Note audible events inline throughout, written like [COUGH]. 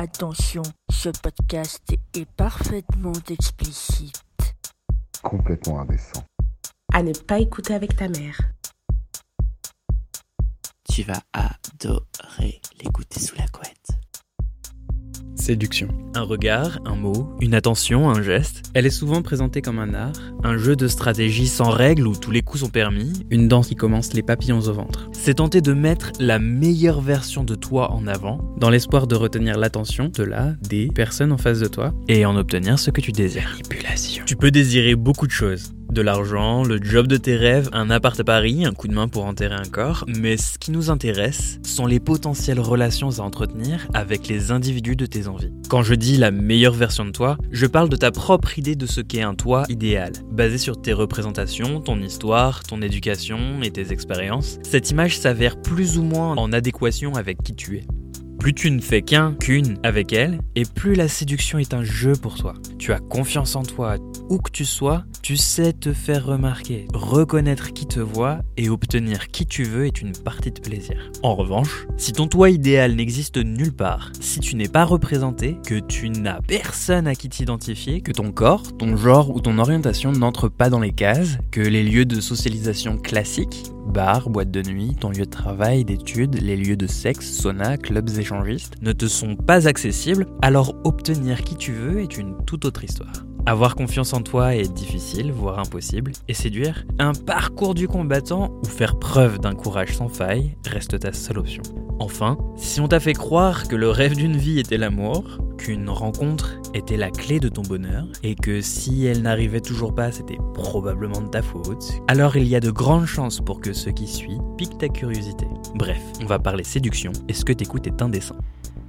Attention, ce podcast est parfaitement explicite. Complètement indécent. À ne pas écouter avec ta mère. Tu vas adorer l'écouter sous la couette. Séduction. Un regard, un mot, une attention, un geste. Elle est souvent présentée comme un art, un jeu de stratégie sans règles où tous les coups sont permis, une danse qui commence les papillons au ventre. C'est tenter de mettre la meilleure version de toi en avant, dans l'espoir de retenir l'attention de la, des personnes en face de toi, et en obtenir ce que tu désires. Manipulation. Tu peux désirer beaucoup de choses. De l'argent, le job de tes rêves, un appart à Paris, un coup de main pour enterrer un corps, mais ce qui nous intéresse sont les potentielles relations à entretenir avec les individus de tes envies. Quand je dis la meilleure version de toi, je parle de ta propre idée de ce qu'est un toi idéal, basé sur tes représentations, ton histoire, ton éducation et tes expériences. Cette image s'avère plus ou moins en adéquation avec qui tu es. Plus tu ne fais qu'un, qu'une avec elle, et plus la séduction est un jeu pour toi. Tu as confiance en toi, où que tu sois, tu sais te faire remarquer, reconnaître qui te voit et obtenir qui tu veux est une partie de plaisir. En revanche, si ton toi idéal n'existe nulle part, si tu n'es pas représenté, que tu n'as personne à qui t'identifier, que ton corps, ton genre ou ton orientation n'entrent pas dans les cases, que les lieux de socialisation classiques, bars, boîtes de nuit, ton lieu de travail, d'études, les lieux de sexe, sauna, clubs échangistes, ne te sont pas accessibles, alors obtenir qui tu veux est une toute autre histoire. Avoir confiance en toi est difficile, voire impossible, et séduire, un parcours du combattant ou faire preuve d'un courage sans faille reste ta seule option. Enfin, si on t'a fait croire que le rêve d'une vie était l'amour, qu'une rencontre était la clé de ton bonheur, et que si elle n'arrivait toujours pas, c'était probablement de ta faute, alors il y a de grandes chances pour que ce qui suit pique ta curiosité. Bref, on va parler séduction, et ce que t'écoutes est indécent.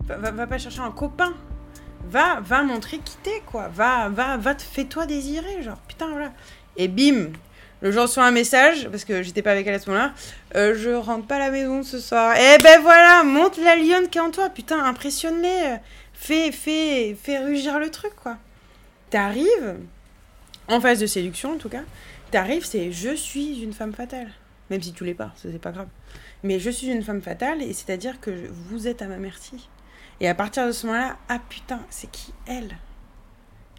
Va, va- va pas chercher un copain. Va, va montrer qui t'es, quoi. Va, va, va, te fais-toi désirer, genre, putain, voilà. Et bim, le jour reçoit un message, parce que j'étais pas avec elle à ce moment-là, euh, je rentre pas à la maison ce soir. Eh ben voilà, monte la lionne qui est en toi, putain, impressionne-les. Fais, fais, fais rugir le truc, quoi. T'arrives, en phase de séduction en tout cas, t'arrives, c'est je suis une femme fatale. Même si tu l'es pas, c'est pas grave. Mais je suis une femme fatale, et c'est-à-dire que vous êtes à ma merci. Et à partir de ce moment-là, ah putain, c'est qui elle?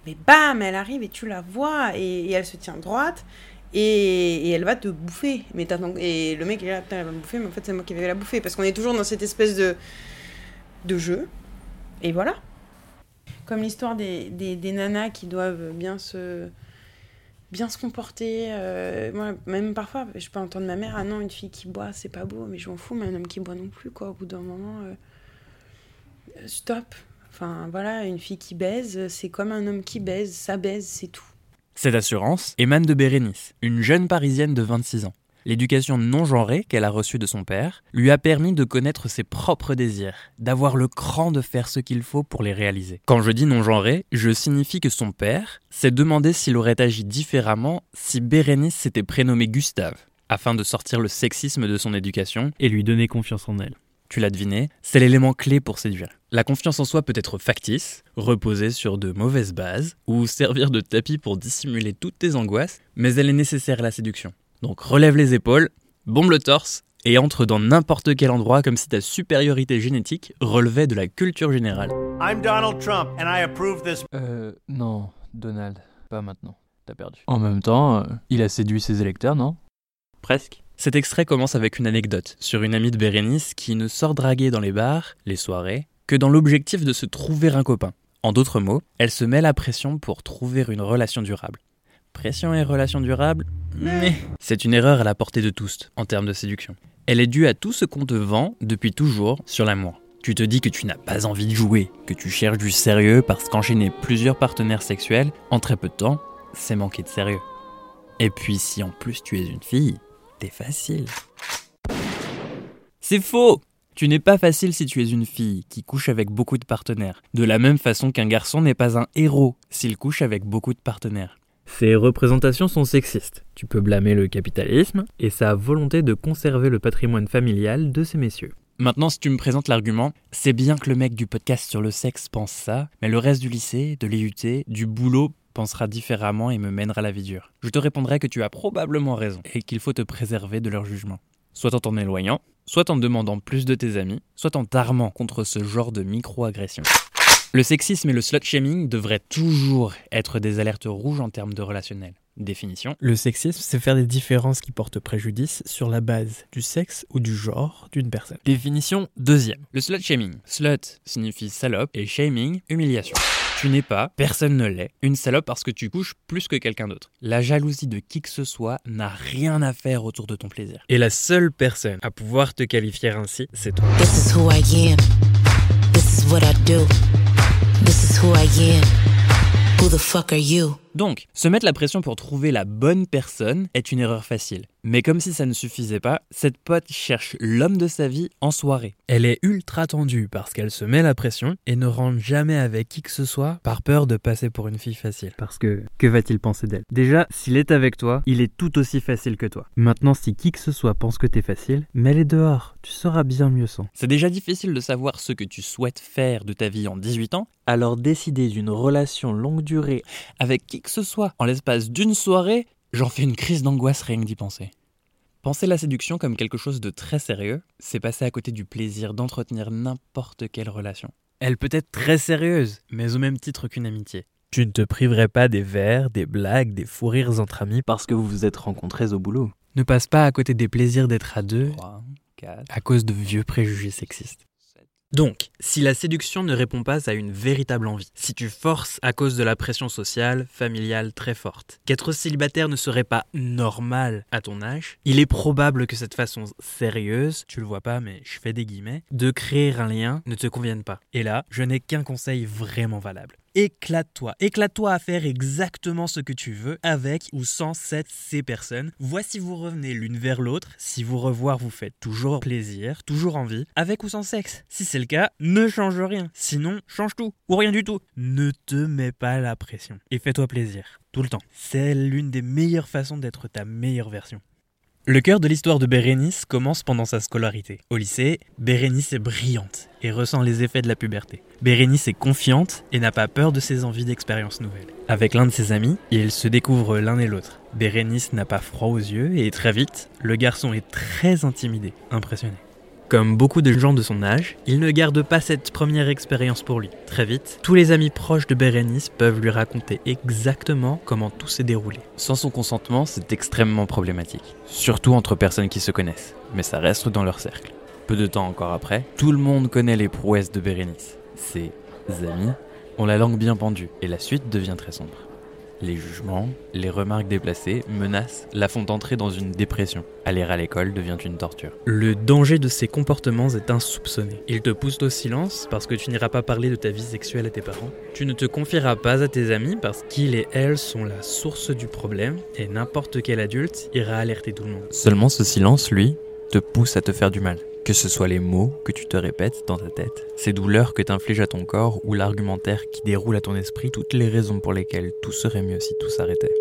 Mais bam, elle arrive et tu la vois et, elle se tient droite et, elle va te bouffer. Mais et le mec il est là, putain, elle va me bouffer, mais en fait c'est moi qui vais la bouffer parce qu'on est toujours dans cette espèce de, de jeu. Et voilà. Comme l'histoire des, des, nanas qui doivent bien se bien se comporter. euh, moi, même parfois, je peux entendre ma mère, ah non, une fille qui boit, c'est pas beau, mais je m'en fous, mais un homme qui boit non plus, quoi. Au bout d'un moment, euh, stop. Enfin, voilà, une fille qui baise, c'est comme un homme qui baise, ça baise, c'est tout. Cette assurance émane de Bérénice, une jeune parisienne de 26 ans. L'éducation non genrée qu'elle a reçue de son père lui a permis de connaître ses propres désirs, d'avoir le cran de faire ce qu'il faut pour les réaliser. Quand je dis non genré, je signifie que son père s'est demandé s'il aurait agi différemment si Bérénice s'était prénommée Gustave, afin de sortir le sexisme de son éducation et lui donner confiance en elle. Tu l'as deviné, c'est l'élément clé pour séduire. La confiance en soi peut être factice, reposer sur de mauvaises bases, ou servir de tapis pour dissimuler toutes tes angoisses, mais elle est nécessaire à la séduction. Donc relève les épaules, bombe le torse, et entre dans n'importe quel endroit comme si ta supériorité génétique relevait de la culture générale. I'm Donald Trump, and I approve this. Euh, non, Donald, pas maintenant. T'as perdu. En même temps, euh, il a séduit ses électeurs, non? Presque. Cet extrait commence avec une anecdote sur une amie de Bérénice qui ne sort draguer dans les bars, les soirées, que dans l'objectif de se trouver un copain. En d'autres mots, elle se met la pression pour trouver une relation durable. Pression et relation durable Mais c'est une erreur à la portée de tous en termes de séduction. Elle est due à tout ce qu'on te vend depuis toujours sur l'amour. Tu te dis que tu n'as pas envie de jouer, que tu cherches du sérieux parce qu'enchaîner plusieurs partenaires sexuels en très peu de temps, c'est manquer de sérieux. Et puis si en plus tu es une fille, t'es facile. C'est faux Tu n'es pas facile si tu es une fille qui couche avec beaucoup de partenaires, de la même façon qu'un garçon n'est pas un héros s'il couche avec beaucoup de partenaires. Ces représentations sont sexistes. Tu peux blâmer le capitalisme et sa volonté de conserver le patrimoine familial de ces messieurs. Maintenant, si tu me présentes l'argument, c'est bien que le mec du podcast sur le sexe pense ça, mais le reste du lycée, de l'IUT, du boulot pensera différemment et me mènera la vie dure. Je te répondrai que tu as probablement raison et qu'il faut te préserver de leur jugement. Soit en t'en éloignant, soit en demandant plus de tes amis, soit en t'armant contre ce genre de micro-agression. Le sexisme et le slut-shaming devraient toujours être des alertes rouges en termes de relationnel. Définition. Le sexisme, c'est faire des différences qui portent préjudice sur la base du sexe ou du genre d'une personne. Définition deuxième. Le slut-shaming. Slut signifie salope et shaming, humiliation. Tu n'es pas, personne ne l'est, une salope parce que tu couches plus que quelqu'un d'autre. La jalousie de qui que ce soit n'a rien à faire autour de ton plaisir. Et la seule personne à pouvoir te qualifier ainsi, c'est toi. This is who I am. This is what I do. This is who I am. Who the fuck are you? Donc, se mettre la pression pour trouver la bonne personne est une erreur facile. Mais comme si ça ne suffisait pas, cette pote cherche l'homme de sa vie en soirée. Elle est ultra tendue parce qu'elle se met la pression et ne rentre jamais avec qui que ce soit par peur de passer pour une fille facile. Parce que, que va-t-il penser d'elle? Déjà, s'il est avec toi, il est tout aussi facile que toi. Maintenant, si qui que ce soit pense que t'es facile, mets-les dehors, tu seras bien mieux sans. C'est déjà difficile de savoir ce que tu souhaites faire de ta vie en 18 ans, alors décider d'une relation longue durée avec qui que ce soit en l'espace d'une soirée, j'en fais une crise d'angoisse rien que d'y penser. Penser la séduction comme quelque chose de très sérieux, c'est passer à côté du plaisir d'entretenir n'importe quelle relation. Elle peut être très sérieuse, mais au même titre qu'une amitié. Tu ne te priverais pas des verres, des blagues, des fous rires entre amis parce que vous vous êtes rencontrés au boulot. Ne passe pas à côté des plaisirs d'être à deux 3, 4, à cause de vieux préjugés sexistes. Donc, si la séduction ne répond pas à une véritable envie, si tu forces à cause de la pression sociale, familiale très forte, qu'être célibataire ne serait pas normal à ton âge, il est probable que cette façon sérieuse, tu le vois pas mais je fais des guillemets, de créer un lien ne te convienne pas. Et là, je n'ai qu'un conseil vraiment valable. Éclate-toi, éclate-toi à faire exactement ce que tu veux avec ou sans cette ces personnes. Voici vous revenez l'une vers l'autre. Si vous revoir vous faites toujours plaisir, toujours envie, avec ou sans sexe. Si c'est le cas, ne change rien. Sinon, change tout ou rien du tout. Ne te mets pas la pression et fais-toi plaisir tout le temps. C'est l'une des meilleures façons d'être ta meilleure version. Le cœur de l'histoire de Bérénice commence pendant sa scolarité. Au lycée, Bérénice est brillante et ressent les effets de la puberté. Bérénice est confiante et n'a pas peur de ses envies d'expériences nouvelles. Avec l'un de ses amis, ils se découvrent l'un et l'autre. Bérénice n'a pas froid aux yeux et très vite, le garçon est très intimidé, impressionné. Comme beaucoup de gens de son âge, il ne garde pas cette première expérience pour lui. Très vite, tous les amis proches de Bérénice peuvent lui raconter exactement comment tout s'est déroulé. Sans son consentement, c'est extrêmement problématique. Surtout entre personnes qui se connaissent, mais ça reste dans leur cercle. Peu de temps encore après, tout le monde connaît les prouesses de Bérénice. Ses amis ont la langue bien pendue, et la suite devient très sombre. Les jugements, les remarques déplacées, menaces la font entrer dans une dépression. Aller à l'école devient une torture. Le danger de ces comportements est insoupçonné. Ils te poussent au silence parce que tu n'iras pas parler de ta vie sexuelle à tes parents. Tu ne te confieras pas à tes amis parce qu'ils et elles sont la source du problème et n'importe quel adulte ira alerter tout le monde. Seulement ce silence, lui, te pousse à te faire du mal. Que ce soit les mots que tu te répètes dans ta tête, ces douleurs que t'infliges à ton corps ou l'argumentaire qui déroule à ton esprit toutes les raisons pour lesquelles tout serait mieux si tout s'arrêtait.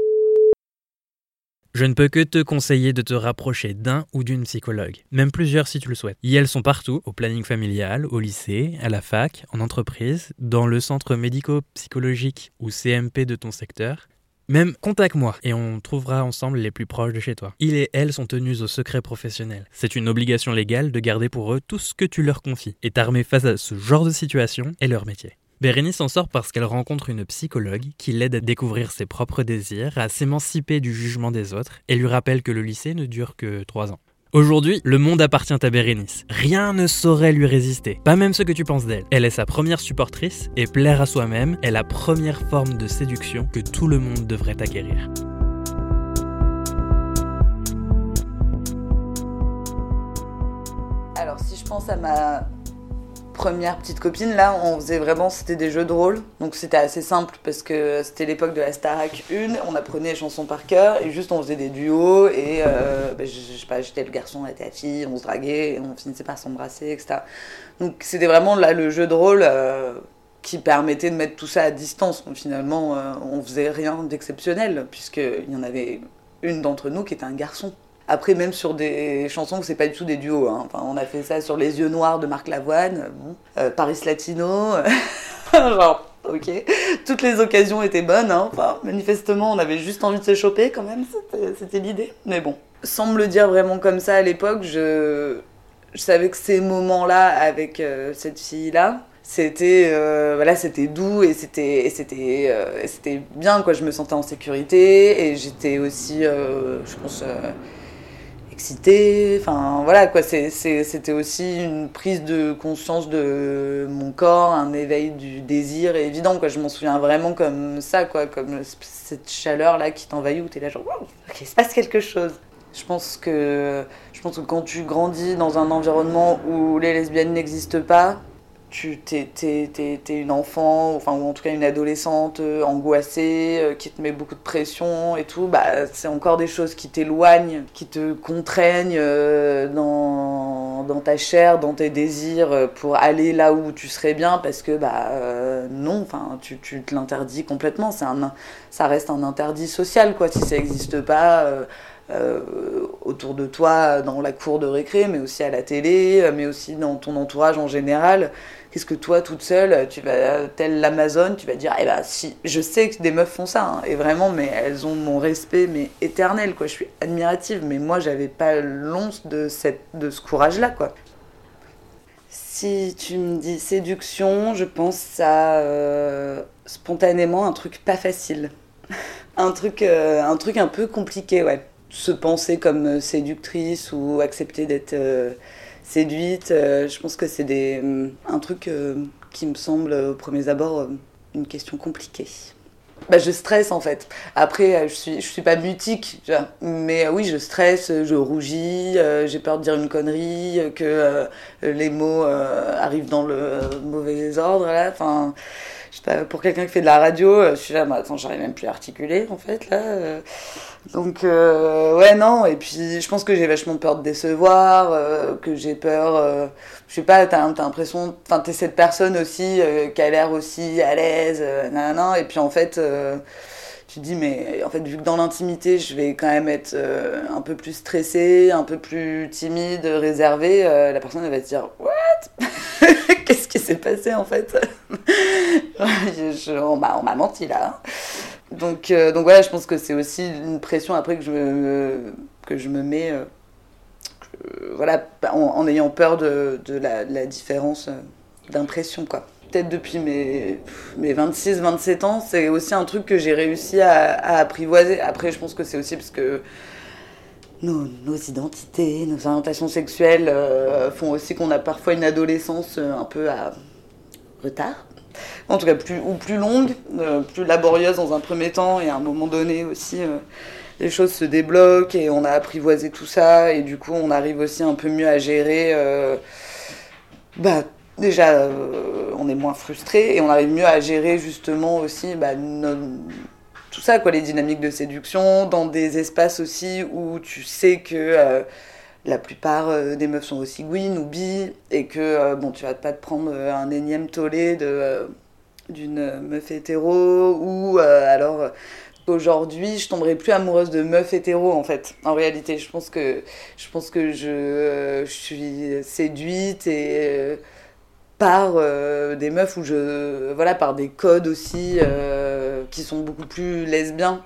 Je ne peux que te conseiller de te rapprocher d'un ou d'une psychologue, même plusieurs si tu le souhaites. Et elles sont partout, au planning familial, au lycée, à la fac, en entreprise, dans le centre médico-psychologique ou CMP de ton secteur. Même contacte-moi et on trouvera ensemble les plus proches de chez toi. Ils et elles sont tenus au secret professionnel. C'est une obligation légale de garder pour eux tout ce que tu leur confies et t'armer face à ce genre de situation est leur métier. Bérénice s'en sort parce qu'elle rencontre une psychologue qui l'aide à découvrir ses propres désirs, à s'émanciper du jugement des autres et lui rappelle que le lycée ne dure que 3 ans. Aujourd'hui, le monde appartient à Bérénice. Rien ne saurait lui résister, pas même ce que tu penses d'elle. Elle est sa première supportrice et plaire à soi-même est la première forme de séduction que tout le monde devrait acquérir. Alors si je pense à ma première petite copine, là, on faisait vraiment, c'était des jeux de rôle. Donc c'était assez simple parce que c'était l'époque de la Starac 1, on apprenait les chansons par cœur et juste on faisait des duos et euh, bah, je, sais pas, j'étais le garçon, elle était la fille, on se draguait et on finissait par s'embrasser, etc. Donc c'était vraiment là le jeu de rôle euh, qui permettait de mettre tout ça à distance. Finalement, euh, on faisait rien d'exceptionnel puisqu'il y en avait une d'entre nous qui était un garçon. Après, même sur des chansons que c'est pas du tout des duos. hein. Enfin, on a fait ça sur Les Yeux Noirs de Marc Lavoine, bon. Euh, Paris Latino. [LAUGHS] Genre, ok. Toutes les occasions étaient bonnes. hein. Enfin, manifestement, on avait juste envie de se choper quand même. C'était- l'idée. Mais bon. Sans me le dire vraiment comme ça à l'époque, je, savais que ces moments-là avec euh, cette fille-là, c'était euh, voilà c'était doux et c'était c'était euh, c'était bien quoi je me sentais en sécurité et j'étais aussi euh, je pense euh, excitée enfin voilà quoi c'était aussi une prise de conscience de mon corps un éveil du désir évident quoi je m'en souviens vraiment comme ça quoi comme cette chaleur là qui t'envahit où t'es là genre ok il se passe quelque chose. Je pense que je pense que quand tu grandis dans un environnement où les lesbiennes n'existent pas tu t'es, une enfant, enfin, ou en tout cas une adolescente euh, angoissée, euh, qui te met beaucoup de pression et tout, bah, c'est encore des choses qui t'éloignent, qui te contraignent euh, dans, dans ta chair, dans tes désirs, pour aller là où tu serais bien, parce que bah, non, enfin, tu, tu te l'interdis complètement, c'est un, ça reste un interdit social, quoi, si ça n'existe pas. autour de toi, dans la cour de récré, mais aussi à la télé, mais aussi dans ton entourage en général. Qu'est-ce que toi, toute seule, tu vas, telle l'Amazon, tu vas dire, eh ben si, je sais que des meufs font ça, hein, et vraiment, mais elles ont mon respect, mais éternel, quoi. Je suis admirative, mais moi, j'avais pas l'once de, cette, de ce courage-là, quoi. Si tu me dis séduction, je pense à euh, spontanément un truc pas facile. [LAUGHS] un, truc, euh, un truc un peu compliqué, ouais. Se penser comme séductrice ou accepter d'être euh, séduite, euh, je pense que c'est hum, un truc euh, qui me semble au premier abord euh, une question compliquée. Bah, je stresse en fait. Après, euh, je suis, je suis pas mutique, mais euh, oui, je stresse, je rougis, euh, j'ai peur de dire une connerie, euh, que euh, les mots euh, arrivent dans le euh, mauvais ordre là. Enfin, pas, pour quelqu'un qui fait de la radio, euh, je suis là, bah, attends, j'arrive même plus à articuler en fait là. euh. Donc euh, ouais non, et puis je pense que j'ai vachement peur de décevoir, que j'ai peur, euh, je sais pas, t'as l'impression, enfin t'es cette personne aussi qui a l'air aussi à l'aise, nanana, et puis en fait tu te dis mais en fait vu que dans l'intimité je vais quand même être un peu plus stressée, un peu plus timide, réservée, la personne elle va se dire what? [LAUGHS] Qu'est-ce qui s'est passé en fait [LAUGHS] On m'a menti là. Donc, euh, donc voilà, je pense que c'est aussi une pression après que je me, que je me mets, euh, voilà, en, en ayant peur de, de la, différence euh, d'impression, quoi. Peut-être depuis mes, mes 26-27 ans, c'est aussi un truc que j'ai réussi à apprivoiser. Après, je pense que c'est aussi parce que nos, nos identités, nos orientations sexuelles euh, font aussi qu'on a parfois une adolescence euh, un peu à retard. En tout cas plus ou plus longue, euh, plus laborieuse dans un premier temps et à un moment donné aussi les choses se débloquent et on a apprivoisé tout ça et du coup on arrive aussi un peu mieux à gérer bah déjà on est moins frustré et on arrive mieux à gérer justement aussi bah, nos- tout ça quoi les dynamiques de séduction dans des espaces aussi où tu sais que euh, la plupart euh, des meufs sont aussi gouines ou bi et que euh, bon tu vas pas te prendre euh, un énième tollé d'une meuf hétéro ou alors aujourd'hui je tomberai plus amoureuse de meufs hétéro en fait. En réalité je pense que je pense que je, suis séduite et par euh, des meufs je voilà par des codes aussi euh, qui sont beaucoup plus lesbiens.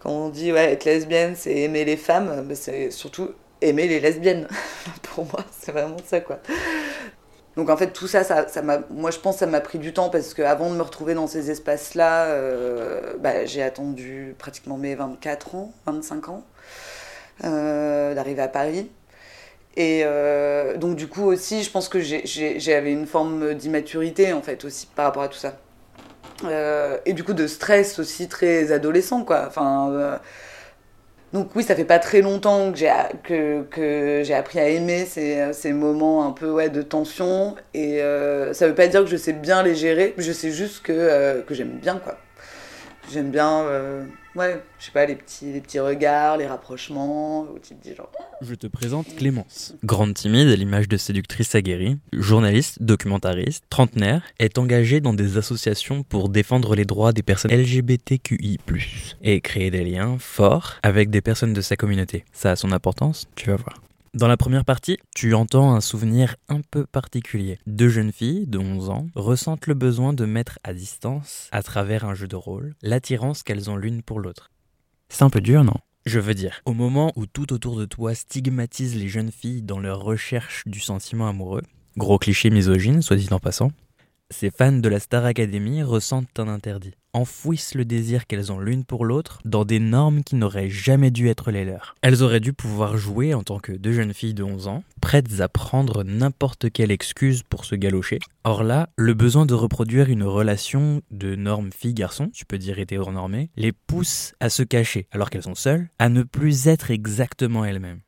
Quand on dit ouais être lesbienne c'est aimer les femmes bah, c'est surtout aimer les lesbiennes. [LAUGHS] Pour moi c'est vraiment ça quoi. Donc en fait tout ça, ça, ça moi je pense que ça m'a pris du temps parce qu'avant de me retrouver dans ces espaces-là, euh, bah, j'ai attendu pratiquement mes 24 ans, 25 ans, d'arriver à Paris. Et euh, donc du coup aussi, je pense que j'avais une forme d'immaturité en fait aussi par rapport à tout ça. Euh, et du coup de stress aussi très adolescent quoi. Enfin, euh, donc oui, ça fait pas très longtemps que j'ai que, appris à aimer ces, ces moments un peu ouais, de tension. Et ça veut pas dire que je sais bien les gérer, je sais juste que, que j'aime bien quoi. J'aime bien, ouais, je sais pas, les petits, les petits regards, les rapprochements, où tu te dis genre... Je te présente Clémence. Grande timide à l'image de séductrice aguerrie, journaliste, documentariste, trentenaire, est engagée dans des associations pour défendre les droits des personnes LGBTQI+, et créer des liens forts avec des personnes de sa communauté. Ça a son importance, tu vas voir. Dans la première partie, tu entends un souvenir un peu particulier. Deux jeunes filles de 11 ans ressentent le besoin de mettre à distance, à travers un jeu de rôle, l'attirance qu'elles ont l'une pour l'autre. C'est un peu dur, non? Je veux dire, au moment où tout autour de toi stigmatise les jeunes filles dans leur recherche du sentiment amoureux, gros cliché misogyne, soit dit en passant, Ces fans de la Star Academy ressentent un interdit, enfouissent le désir qu'elles ont l'une pour l'autre dans des normes qui n'auraient jamais dû être les leurs. Elles auraient dû pouvoir jouer en tant que deux jeunes filles de 11 ans, prêtes à prendre n'importe quelle excuse pour se galocher. Or là, le besoin de reproduire une relation de normes fille-garçon, tu peux dire hétéronormée, les pousse à se cacher, alors qu'elles sont seules, à ne plus être exactement elles-mêmes.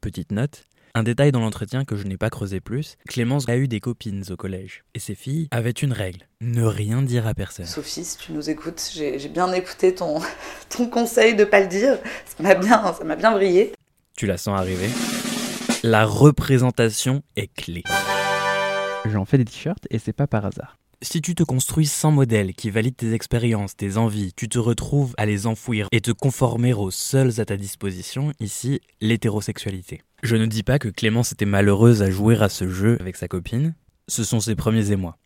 Petite note, un détail dans l'entretien que je n'ai pas creusé plus, Clémence a eu des copines au collège. Et ces filles avaient une règle, ne rien dire à personne. Sophie, si tu nous écoutes, j'ai bien écouté ton, [LAUGHS] ton conseil de pas le dire. Ça m'a bien, ça m'a bien brillé. Tu la sens arriver La représentation est clé. J'en fais des t-shirts et c'est pas par hasard. Si tu te construis sans modèle qui valide tes expériences, tes envies, tu te retrouves à les enfouir et te conformer aux seuls à ta disposition, ici, l'hétérosexualité. Je ne dis pas que Clémence était malheureuse à jouer à ce jeu avec sa copine, ce sont ses premiers émois.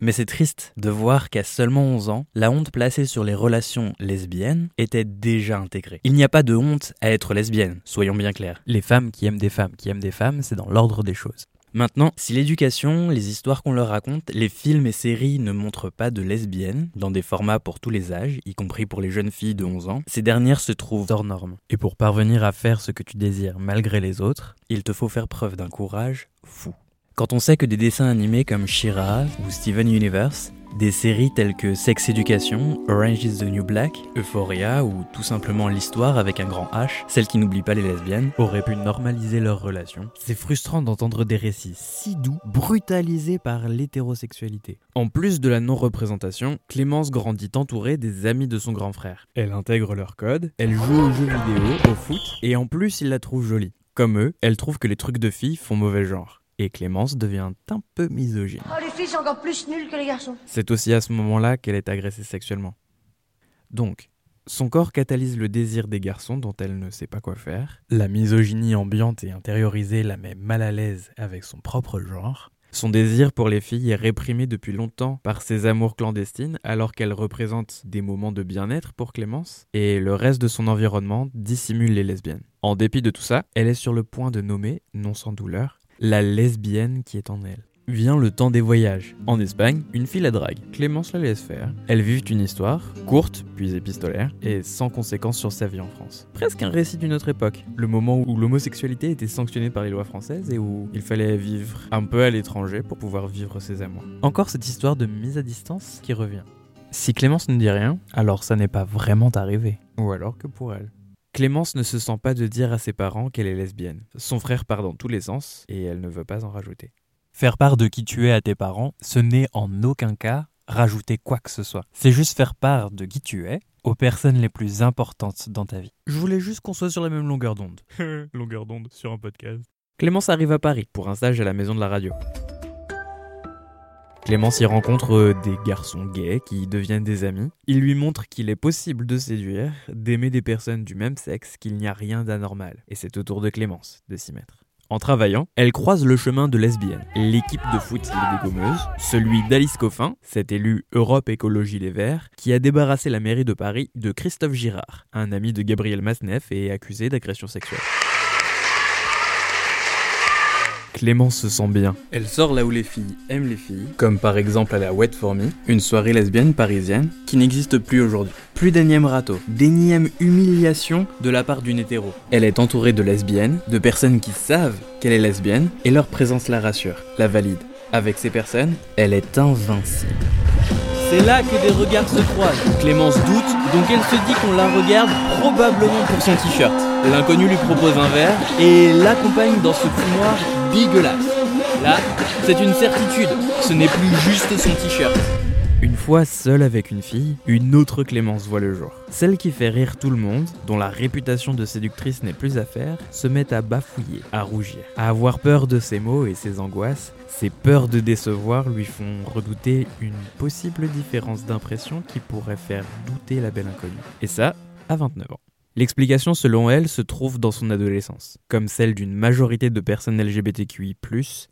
Mais c'est triste de voir qu'à seulement 11 ans, la honte placée sur les relations lesbiennes était déjà intégrée. Il n'y a pas de honte à être lesbienne, soyons bien clairs. Les femmes qui aiment des femmes qui aiment des femmes, c'est dans l'ordre des choses. Maintenant, si l'éducation, les histoires qu'on leur raconte, les films et séries ne montrent pas de lesbiennes, dans des formats pour tous les âges, y compris pour les jeunes filles de 11 ans, ces dernières se trouvent hors normes. Et pour parvenir à faire ce que tu désires malgré les autres, il te faut faire preuve d'un courage fou. Quand on sait que des dessins animés comme Shira ou Steven Universe des séries telles que Sex Education, Orange is the New Black, Euphoria ou tout simplement l'histoire avec un grand H, celle qui n'oublie pas les lesbiennes, auraient pu normaliser leurs relations. C'est frustrant d'entendre des récits si doux, brutalisés par l'hétérosexualité. En plus de la non-représentation, Clémence grandit entourée des amis de son grand frère. Elle intègre leur code, elle joue aux jeux vidéo, au foot, et en plus il la trouve jolie. Comme eux, elle trouve que les trucs de filles font mauvais genre et Clémence devient un peu misogyne. Oh, les filles sont encore plus nulles que les garçons. C'est aussi à ce moment-là qu'elle est agressée sexuellement. Donc, son corps catalyse le désir des garçons dont elle ne sait pas quoi faire. La misogynie ambiante et intériorisée la met mal à l'aise avec son propre genre. Son désir pour les filles est réprimé depuis longtemps par ses amours clandestines alors qu'elles représentent des moments de bien-être pour Clémence et le reste de son environnement dissimule les lesbiennes. En dépit de tout ça, elle est sur le point de nommer, non sans douleur, la lesbienne qui est en elle. Vient le temps des voyages. En Espagne, une fille la drague. Clémence la laisse faire. Elle vit une histoire, courte, puis épistolaire, et sans conséquences sur sa vie en France. Presque un récit d'une autre époque. Le moment où l'homosexualité était sanctionnée par les lois françaises et où il fallait vivre un peu à l'étranger pour pouvoir vivre ses amours. Encore cette histoire de mise à distance qui revient. Si Clémence ne dit rien, alors ça n'est pas vraiment arrivé. Ou alors que pour elle. Clémence ne se sent pas de dire à ses parents qu'elle est lesbienne. Son frère part dans tous les sens et elle ne veut pas en rajouter. Faire part de qui tu es à tes parents, ce n'est en aucun cas rajouter quoi que ce soit. C'est juste faire part de qui tu es aux personnes les plus importantes dans ta vie. Je voulais juste qu'on soit sur la même longueur d'onde. [LAUGHS] longueur d'onde sur un podcast. Clémence arrive à Paris pour un stage à la maison de la radio. Clémence y rencontre euh, des garçons gays qui deviennent des amis. Il lui montre qu'il est possible de séduire, d'aimer des personnes du même sexe, qu'il n'y a rien d'anormal. Et c'est au tour de Clémence de s'y mettre. En travaillant, elle croise le chemin de lesbienne, l'équipe de foot Les Dégommeuses, celui d'Alice Coffin, cet élu Europe Écologie Les Verts, qui a débarrassé la mairie de Paris de Christophe Girard, un ami de Gabriel Masneff et accusé d'agression sexuelle. Clémence se sent bien. Elle sort là où les filles aiment les filles, comme par exemple à la Wet For Me, une soirée lesbienne parisienne qui n'existe plus aujourd'hui. Plus d'énième râteau, d'énième humiliation de la part d'une hétéro. Elle est entourée de lesbiennes, de personnes qui savent qu'elle est lesbienne, et leur présence la rassure, la valide. Avec ces personnes, elle est invincible. C'est là que des regards se croisent. Clémence doute, donc elle se dit qu'on la regarde probablement pour son t-shirt. L'inconnu lui propose un verre et l'accompagne dans ce fumoir dégueulasse. Là, c'est une certitude, ce n'est plus juste son t-shirt. Une fois seule avec une fille, une autre Clémence voit le jour. Celle qui fait rire tout le monde, dont la réputation de séductrice n'est plus à faire, se met à bafouiller, à rougir, à avoir peur de ses mots et ses angoisses. Ses peurs de décevoir lui font redouter une possible différence d'impression qui pourrait faire douter la belle inconnue. Et ça, à 29 ans. L'explication selon elle se trouve dans son adolescence. Comme celle d'une majorité de personnes LGBTQI,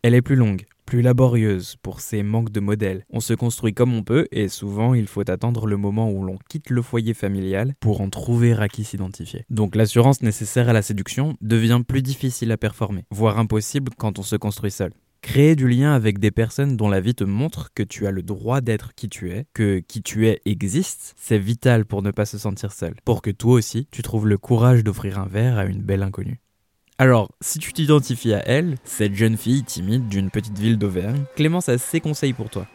elle est plus longue, plus laborieuse pour ses manques de modèles. On se construit comme on peut et souvent il faut attendre le moment où l'on quitte le foyer familial pour en trouver à qui s'identifier. Donc l'assurance nécessaire à la séduction devient plus difficile à performer, voire impossible quand on se construit seul. Créer du lien avec des personnes dont la vie te montre que tu as le droit d'être qui tu es, que qui tu es existe, c'est vital pour ne pas se sentir seul, pour que toi aussi tu trouves le courage d'offrir un verre à une belle inconnue. Alors, si tu t'identifies à elle, cette jeune fille timide d'une petite ville d'Auvergne, Clémence a ses conseils pour toi.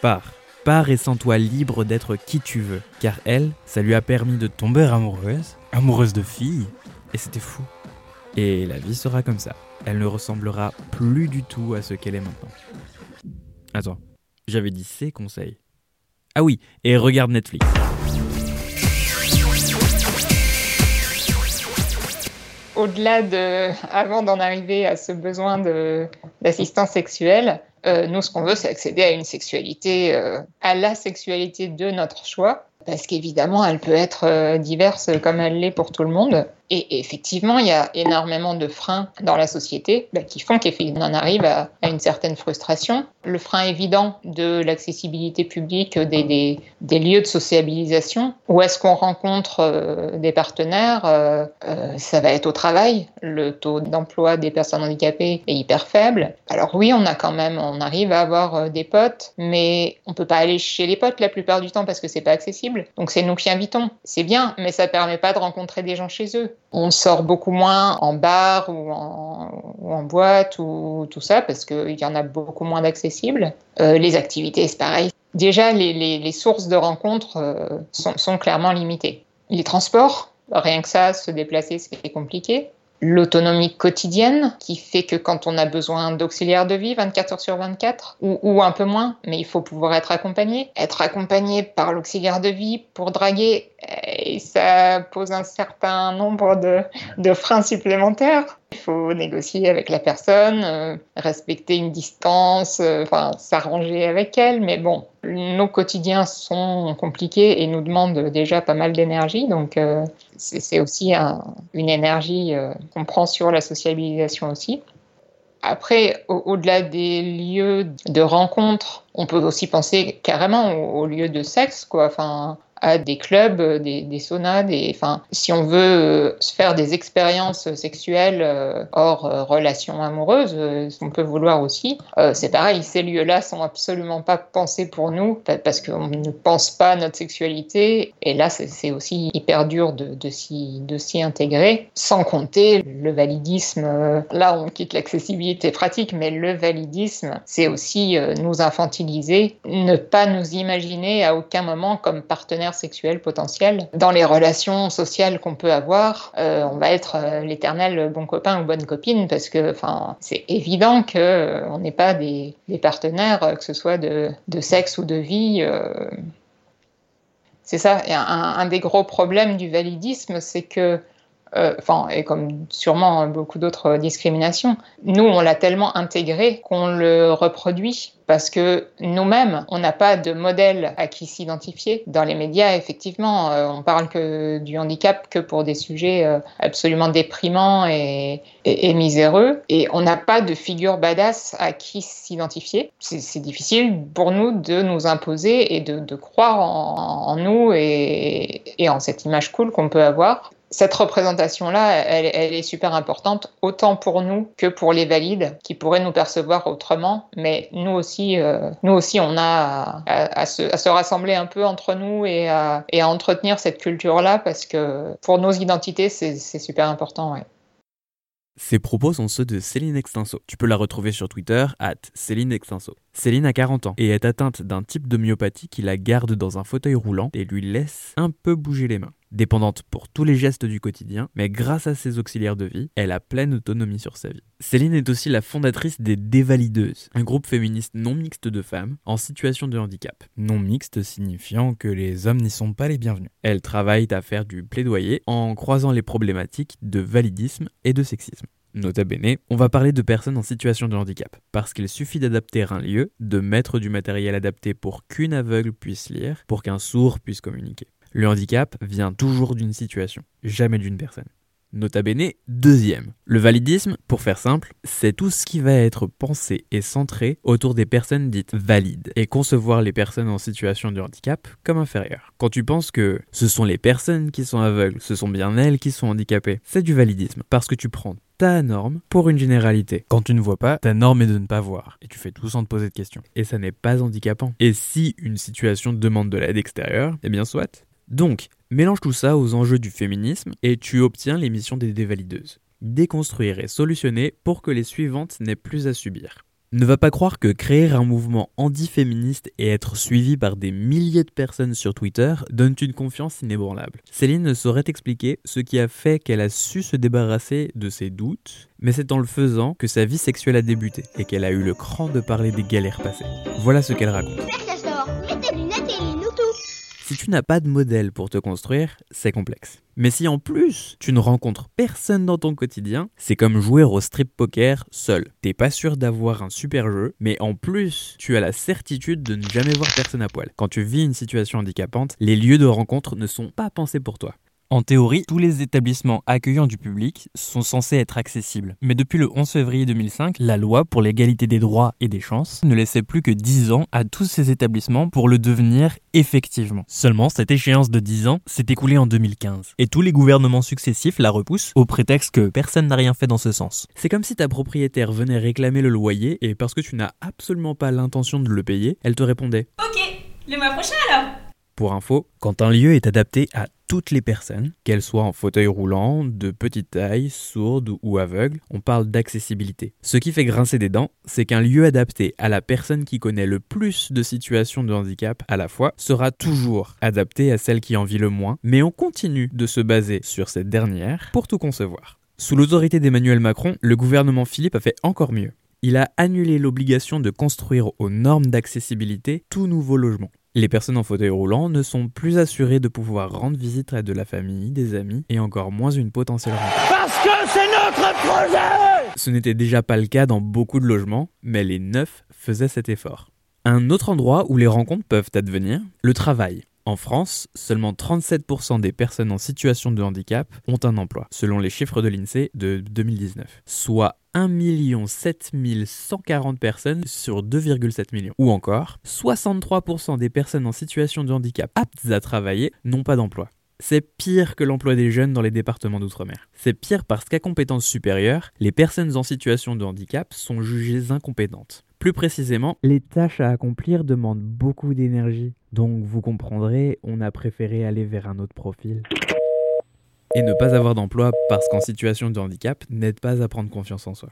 Pars. Pars et sens-toi libre d'être qui tu veux, car elle, ça lui a permis de tomber amoureuse, amoureuse de filles, et c'était fou. Et la vie sera comme ça. Elle ne ressemblera plus du tout à ce qu'elle est maintenant. Attends, j'avais dit ses conseils. Ah oui, et regarde Netflix. au-delà de, avant d'en arriver à ce besoin d'assistance sexuelle, euh, nous, ce qu'on veut, c'est accéder à une sexualité, euh, à la sexualité de notre choix, parce qu'évidemment, elle peut être euh, diverse comme elle l'est pour tout le monde. Et effectivement, il y a énormément de freins dans la société bah, qui font qu'on en arrive à, une certaine frustration. Le frein évident de l'accessibilité publique des, des, lieux de sociabilisation, où est-ce qu'on rencontre euh, des partenaires, euh, euh, ça va être au travail. Le taux d'emploi des personnes handicapées est hyper faible. Alors oui, on a quand même, on arrive à avoir des potes, mais on peut pas aller chez les potes la plupart du temps parce que c'est pas accessible. Donc c'est nous qui invitons. C'est bien, mais ça permet pas de rencontrer des gens chez eux. On sort beaucoup moins en bar ou en, boîte ou tout ça parce qu'il y en a beaucoup moins d'accessibles. Euh, les activités, c'est pareil. Déjà, les, sources de rencontres euh, sont, clairement limitées. Les transports, rien que ça, se déplacer, c'est compliqué l'autonomie quotidienne qui fait que quand on a besoin d'auxiliaires de vie 24 heures sur 24 ou, ou, un peu moins, mais il faut pouvoir être accompagné. Être accompagné par l'auxiliaire de vie pour draguer, et ça pose un certain nombre de, de freins supplémentaires. Il faut négocier avec la personne, euh, respecter une distance, euh, s'arranger avec elle. Mais bon, nos quotidiens sont compliqués et nous demandent déjà pas mal d'énergie. Donc euh, c'est aussi une énergie qu'on prend sur la sociabilisation aussi. Après, au-delà des lieux de rencontre, on peut aussi penser carrément aux, lieux de sexe, quoi. Enfin, à des clubs, euh, des, saunas, des, enfin, si on veut euh, se faire des expériences sexuelles euh, hors relations amoureuses, on peut vouloir aussi. c'est pareil, ces lieux-là sont absolument pas pensés pour nous parce qu'on ne pense pas à notre sexualité. Et là, c'est aussi hyper dur de, de s'y intégrer, sans compter le validisme. Là, on quitte l'accessibilité pratique, mais le validisme, c'est aussi nous infantiliser, ne pas nous imaginer à aucun moment comme partenaire sexuel potentiel. Dans les relations sociales qu'on peut avoir, euh, on va être euh, l'éternel bon copain ou bonne copine parce que c'est évident qu'on euh, n'est pas des, partenaires, que ce soit de, sexe ou de vie. c'est ça, un, des gros problèmes du validisme, c'est que enfin, et comme sûrement beaucoup d'autres discriminations, nous, on l'a tellement intégré qu'on le reproduit parce que nous-mêmes, on n'a pas de modèle à qui s'identifier. Dans les médias, effectivement, euh, on parle que du handicap que pour des sujets euh, absolument déprimants et, miséreux, et on n'a pas de figure badass à qui s'identifier. C'est difficile pour nous de nous imposer et de, croire en, nous et, et en cette image cool qu'on peut avoir cette représentation-là, elle, est super importante, autant pour nous que pour les valides qui pourraient nous percevoir autrement. Mais nous aussi, euh, nous aussi, on a à, se, rassembler un peu entre nous et à, entretenir cette culture-là parce que pour nos identités, c'est super important. Ces propos sont ceux de Céline Extinso. Tu peux la retrouver sur Twitter, at Céline Extinso. Céline a 40 ans et est atteinte d'un type de myopathie qui la garde dans un fauteuil roulant et lui laisse un peu bouger les mains. Dépendante pour tous les gestes du quotidien, mais grâce à ses auxiliaires de vie, elle a pleine autonomie sur sa vie. Céline est aussi la fondatrice des Dévalideuses, un groupe féministe non mixte de femmes en situation de handicap. Non mixte signifiant que les hommes n'y sont pas les bienvenus. Elles travaillent à faire du plaidoyer en croisant les problématiques de validisme et de sexisme. Nota bene, on va parler de personnes en situation de handicap, parce qu'il suffit d'adapter un lieu, de mettre du matériel adapté pour qu'une aveugle puisse lire, pour qu'un sourd puisse communiquer. Le handicap vient toujours d'une situation, jamais d'une personne. Nota bene, deuxième. Le validisme, pour faire simple, c'est tout ce qui va être pensé et centré autour des personnes dites valides et concevoir les personnes en situation de handicap comme inférieures. Quand tu penses que ce sont les personnes qui sont aveugles, ce sont bien elles qui sont handicapées, c'est du validisme parce que tu prends ta norme pour une généralité. Quand tu ne vois pas, ta norme est de ne pas voir. Et tu fais tout sans te poser de questions. Et ça n'est pas handicapant. Et si une situation demande de l'aide extérieure, eh bien soit. Donc, mélange tout ça aux enjeux du féminisme et tu obtiens l'émission des dévalideuses. Déconstruire et solutionner pour que les suivantes n'aient plus à subir. Ne va pas croire que créer un mouvement anti-féministe et être suivi par des milliers de personnes sur Twitter donne une confiance inébranlable. Céline ne saurait expliquer ce qui a fait qu'elle a su se débarrasser de ses doutes, mais c'est en le faisant que sa vie sexuelle a débuté et qu'elle a eu le cran de parler des galères passées. Voilà ce qu'elle raconte. Si tu n'as pas de modèle pour te construire, c'est complexe. Mais si en plus tu ne rencontres personne dans ton quotidien, c'est comme jouer au strip poker seul. T'es pas sûr d'avoir un super jeu, mais en plus tu as la certitude de ne jamais voir personne à poil. Quand tu vis une situation handicapante, les lieux de rencontre ne sont pas pensés pour toi. En théorie, tous les établissements accueillant du public sont censés être accessibles. Mais depuis le 11 février 2005, la loi pour l'égalité des droits et des chances ne laissait plus que 10 ans à tous ces établissements pour le devenir effectivement. Seulement, cette échéance de 10 ans s'est écoulée en 2015. Et tous les gouvernements successifs la repoussent au prétexte que personne n'a rien fait dans ce sens. C'est comme si ta propriétaire venait réclamer le loyer et parce que tu n'as absolument pas l'intention de le payer, elle te répondait Ok, le mois prochain alors pour info, quand un lieu est adapté à toutes les personnes, qu'elles soient en fauteuil roulant, de petite taille, sourdes ou aveugles, on parle d'accessibilité. Ce qui fait grincer des dents, c'est qu'un lieu adapté à la personne qui connaît le plus de situations de handicap à la fois sera toujours adapté à celle qui en vit le moins, mais on continue de se baser sur cette dernière pour tout concevoir. Sous l'autorité d'Emmanuel Macron, le gouvernement Philippe a fait encore mieux. Il a annulé l'obligation de construire aux normes d'accessibilité tout nouveau logement. Les personnes en fauteuil roulant ne sont plus assurées de pouvoir rendre visite à de la famille, des amis et encore moins une potentielle rencontre. Parce que c'est notre projet Ce n'était déjà pas le cas dans beaucoup de logements, mais les neufs faisaient cet effort. Un autre endroit où les rencontres peuvent advenir, le travail. En France, seulement 37% des personnes en situation de handicap ont un emploi, selon les chiffres de l'INSEE de 2019, soit 1 7 140 personnes sur 2,7 millions. Ou encore, 63% des personnes en situation de handicap aptes à travailler n'ont pas d'emploi. C'est pire que l'emploi des jeunes dans les départements d'outre-mer. C'est pire parce qu'à compétences supérieures, les personnes en situation de handicap sont jugées incompétentes. Plus précisément, les tâches à accomplir demandent beaucoup d'énergie. Donc vous comprendrez, on a préféré aller vers un autre profil. Et ne pas avoir d'emploi parce qu'en situation de handicap n'aide pas à prendre confiance en soi.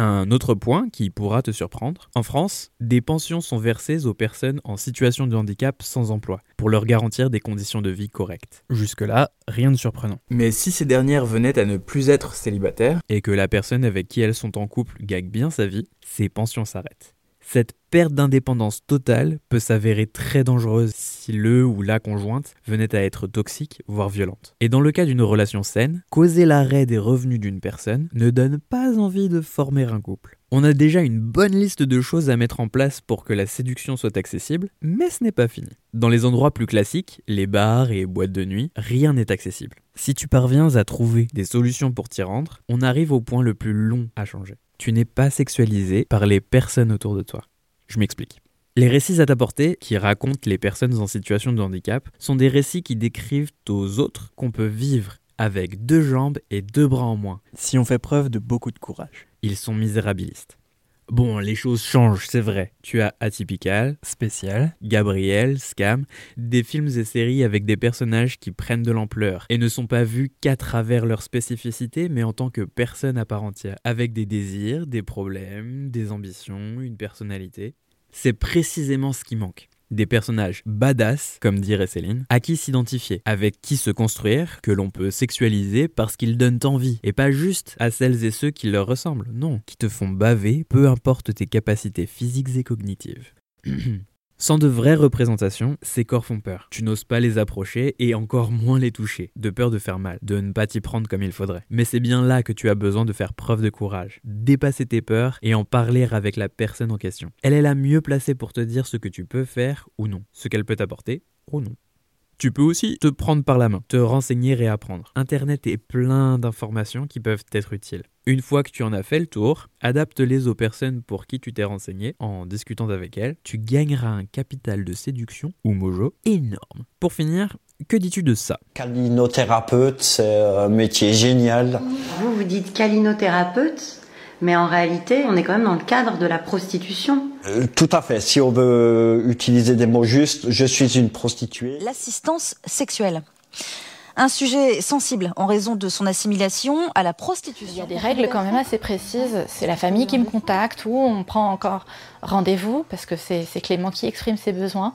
Un autre point qui pourra te surprendre, en France, des pensions sont versées aux personnes en situation de handicap sans emploi, pour leur garantir des conditions de vie correctes. Jusque-là, rien de surprenant. Mais si ces dernières venaient à ne plus être célibataires, et que la personne avec qui elles sont en couple gagne bien sa vie, ces pensions s'arrêtent. Cette perte d'indépendance totale peut s'avérer très dangereuse si le ou la conjointe venait à être toxique, voire violente. Et dans le cas d'une relation saine, causer l'arrêt des revenus d'une personne ne donne pas envie de former un couple. On a déjà une bonne liste de choses à mettre en place pour que la séduction soit accessible, mais ce n'est pas fini. Dans les endroits plus classiques, les bars et boîtes de nuit, rien n'est accessible. Si tu parviens à trouver des solutions pour t'y rendre, on arrive au point le plus long à changer tu n'es pas sexualisé par les personnes autour de toi. Je m'explique. Les récits à t'apporter, qui racontent les personnes en situation de handicap, sont des récits qui décrivent aux autres qu'on peut vivre avec deux jambes et deux bras en moins, si on fait preuve de beaucoup de courage. Ils sont misérabilistes. Bon, les choses changent, c'est vrai. Tu as Atypical, Spécial, Gabriel, Scam, des films et séries avec des personnages qui prennent de l'ampleur et ne sont pas vus qu'à travers leur spécificité, mais en tant que personne à part entière, avec des désirs, des problèmes, des ambitions, une personnalité. C'est précisément ce qui manque des personnages badass, comme dirait Céline, à qui s'identifier, avec qui se construire, que l'on peut sexualiser parce qu'ils donnent envie, et pas juste à celles et ceux qui leur ressemblent, non, qui te font baver, peu importe tes capacités physiques et cognitives. [CLEARS THROAT] Sans de vraies représentations, ces corps font peur. Tu n'oses pas les approcher et encore moins les toucher, de peur de faire mal, de ne pas t'y prendre comme il faudrait. Mais c'est bien là que tu as besoin de faire preuve de courage, dépasser tes peurs et en parler avec la personne en question. Elle est la mieux placée pour te dire ce que tu peux faire ou non, ce qu'elle peut t'apporter ou non. Tu peux aussi te prendre par la main, te renseigner et apprendre. Internet est plein d'informations qui peuvent être utiles. Une fois que tu en as fait le tour, adapte-les aux personnes pour qui tu t'es renseigné en discutant avec elles. Tu gagneras un capital de séduction ou mojo énorme. Pour finir, que dis-tu de ça? Calinothérapeute, c'est un métier génial. Vous, vous dites calinothérapeute mais en réalité, on est quand même dans le cadre de la prostitution. Euh, tout à fait. Si on veut utiliser des mots justes, je suis une prostituée. L'assistance sexuelle. Un sujet sensible en raison de son assimilation à la prostitution. Il y a des règles quand même assez précises. C'est la famille qui me contacte ou on prend encore rendez-vous parce que c'est Clément qui exprime ses besoins.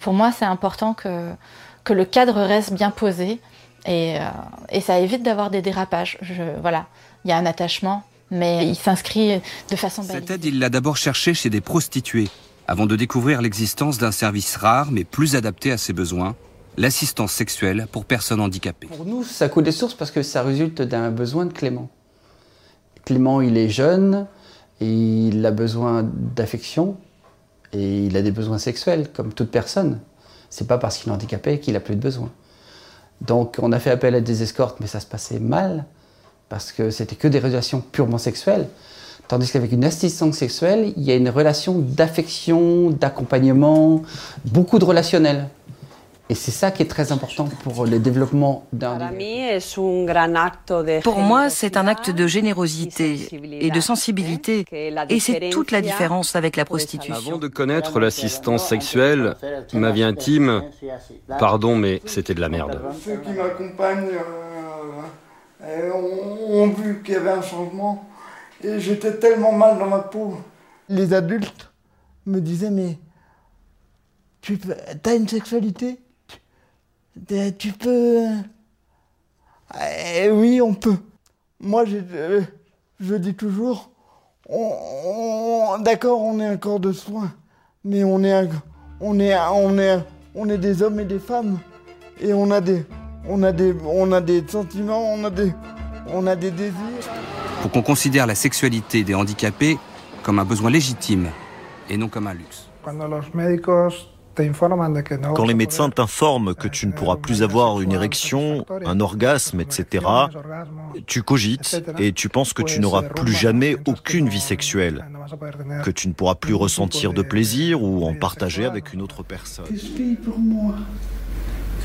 Pour moi, c'est important que, que le cadre reste bien posé et, euh, et ça évite d'avoir des dérapages. Je, voilà, il y a un attachement, mais il s'inscrit de façon Cette aide, il l'a d'abord cherchée chez des prostituées, avant de découvrir l'existence d'un service rare mais plus adapté à ses besoins, l'assistance sexuelle pour personnes handicapées. Pour nous, ça coule des sources parce que ça résulte d'un besoin de Clément. Clément, il est jeune, et il a besoin d'affection, et il a des besoins sexuels, comme toute personne. C'est pas parce qu'il est handicapé qu'il a plus de besoins. Donc on a fait appel à des escortes, mais ça se passait mal parce que c'était que des relations purement sexuelles. Tandis qu'avec une assistance sexuelle, il y a une relation d'affection, d'accompagnement, beaucoup de relationnel. Et c'est ça qui est très important pour le développement d'un. Pour moi, c'est un acte de générosité et de sensibilité, et c'est toute la différence avec la prostitution. Avant de connaître l'assistance sexuelle, ma vie intime, pardon, mais c'était de la merde. Ceux qui m'accompagnent euh, ont vu qu'il y avait un changement, et j'étais tellement mal dans ma peau. Les adultes me disaient mais tu as une sexualité? Tu peux. Eh oui, on peut. Moi, euh, je dis toujours, d'accord, on est un corps de soins, mais on est, on est, on est, on est des hommes et des femmes, et on a des, on a des, on a des sentiments, on a des, on a des désirs. Pour qu'on considère la sexualité des handicapés comme un besoin légitime et non comme un luxe. Quand les médecins t'informent que tu ne pourras plus avoir une érection, un orgasme, etc., tu cogites et tu penses que tu n'auras plus jamais aucune vie sexuelle, que tu ne pourras plus ressentir de plaisir ou en partager avec une autre personne. pour moi?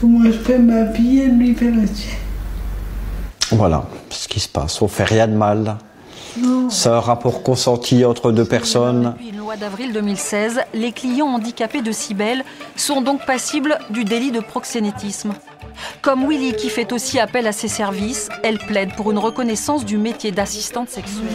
Comment je fais ma vie et lui fait la Voilà ce qui se passe. On fait rien de mal. C'est un rapport consenti entre deux personnes. Depuis une loi d'avril 2016, les clients handicapés de Cybelle sont donc passibles du délit de proxénétisme. Comme Willy qui fait aussi appel à ses services, elle plaide pour une reconnaissance du métier d'assistante sexuelle.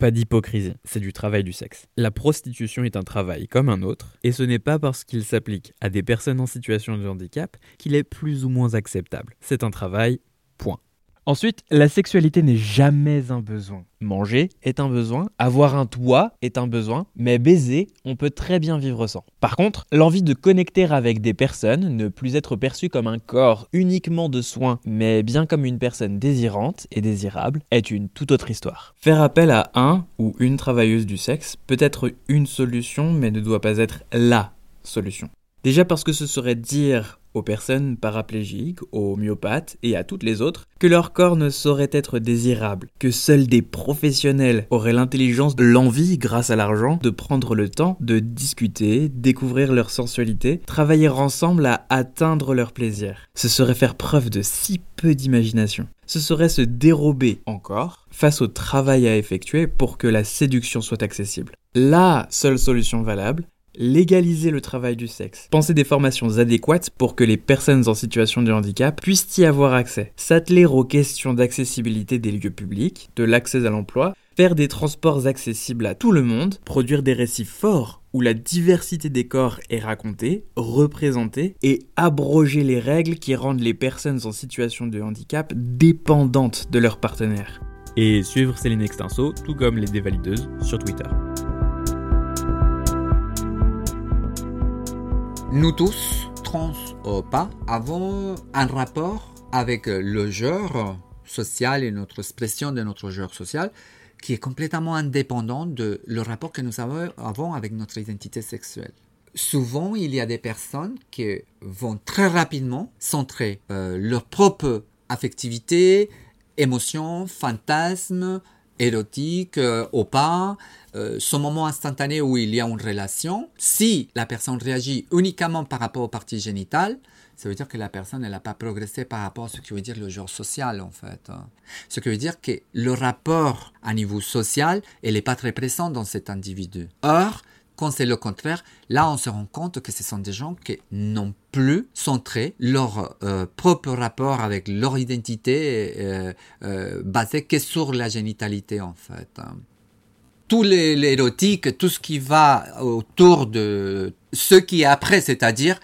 Pas d'hypocrisie, c'est du travail du sexe. La prostitution est un travail comme un autre, et ce n'est pas parce qu'il s'applique à des personnes en situation de handicap qu'il est plus ou moins acceptable. C'est un travail. Ensuite, la sexualité n'est jamais un besoin. Manger est un besoin, avoir un toit est un besoin, mais baiser, on peut très bien vivre sans. Par contre, l'envie de connecter avec des personnes, ne plus être perçue comme un corps uniquement de soins, mais bien comme une personne désirante et désirable, est une toute autre histoire. Faire appel à un ou une travailleuse du sexe peut être une solution, mais ne doit pas être LA solution. Déjà parce que ce serait dire aux personnes paraplégiques, aux myopathes et à toutes les autres que leur corps ne saurait être désirable, que seuls des professionnels auraient l'intelligence, l'envie, grâce à l'argent, de prendre le temps de discuter, découvrir leur sensualité, travailler ensemble à atteindre leur plaisir. Ce serait faire preuve de si peu d'imagination. Ce serait se dérober encore face au travail à effectuer pour que la séduction soit accessible. La seule solution valable, légaliser le travail du sexe, penser des formations adéquates pour que les personnes en situation de handicap puissent y avoir accès, s'atteler aux questions d'accessibilité des lieux publics, de l'accès à l'emploi, faire des transports accessibles à tout le monde, produire des récits forts où la diversité des corps est racontée, représentée, et abroger les règles qui rendent les personnes en situation de handicap dépendantes de leurs partenaires. Et suivre Céline Extinso, tout comme les dévalideuses, sur Twitter. Nous tous, trans ou pas, avons un rapport avec le genre social et notre expression de notre genre social qui est complètement indépendant de le rapport que nous avons avec notre identité sexuelle. souvent il y a des personnes qui vont très rapidement centrer euh, leur propre affectivité, émotion, fantasme, érotique, euh, au pas, euh, ce moment instantané où il y a une relation. Si la personne réagit uniquement par rapport aux parties génitales, ça veut dire que la personne n'a pas progressé par rapport à ce qui veut dire le genre social en fait. Ce qui veut dire que le rapport à niveau social, elle n'est pas très présent dans cet individu. Or, quand c'est le contraire, là on se rend compte que ce sont des gens qui n'ont plus centré leur euh, propre rapport avec leur identité euh, euh, basé que sur la génitalité en fait. Tout l'érotique, tout ce qui va autour de ce qui est après, c'est-à-dire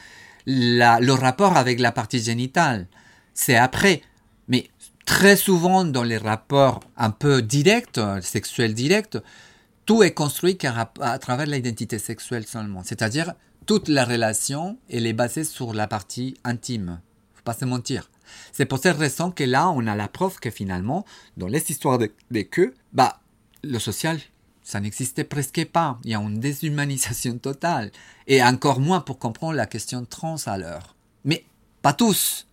le rapport avec la partie génitale, c'est après. Mais très souvent dans les rapports un peu directs, sexuels directs, tout est construit à, travers l'identité sexuelle seulement. C'est-à-dire, toute la relation, elle est basée sur la partie intime. Faut pas se mentir. C'est pour cette raison que là, on a la preuve que finalement, dans les histoires des queues, bah, le social, ça n'existait presque pas. Il y a une déshumanisation totale. Et encore moins pour comprendre la question trans à l'heure. Mais pas tous.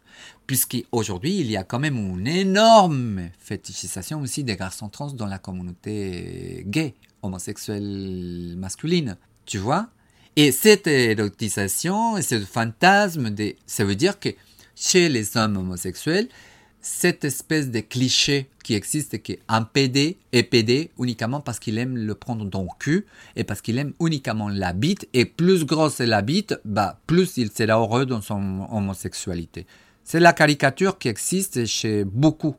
Puisqu'aujourd'hui, il y a quand même une énorme fétichisation aussi des garçons trans dans la communauté gay homosexuelle masculine. Tu vois? Et cette érotisation et ce fantasme, ça veut dire que chez les hommes homosexuels, cette espèce de cliché qui existe, qui est un PD est PD uniquement parce qu'il aime le prendre dans le cul et parce qu'il aime uniquement la bite, et plus grosse est la bite, bah, plus il sera heureux dans son homosexualité. C'est la caricature qui existe chez beaucoup.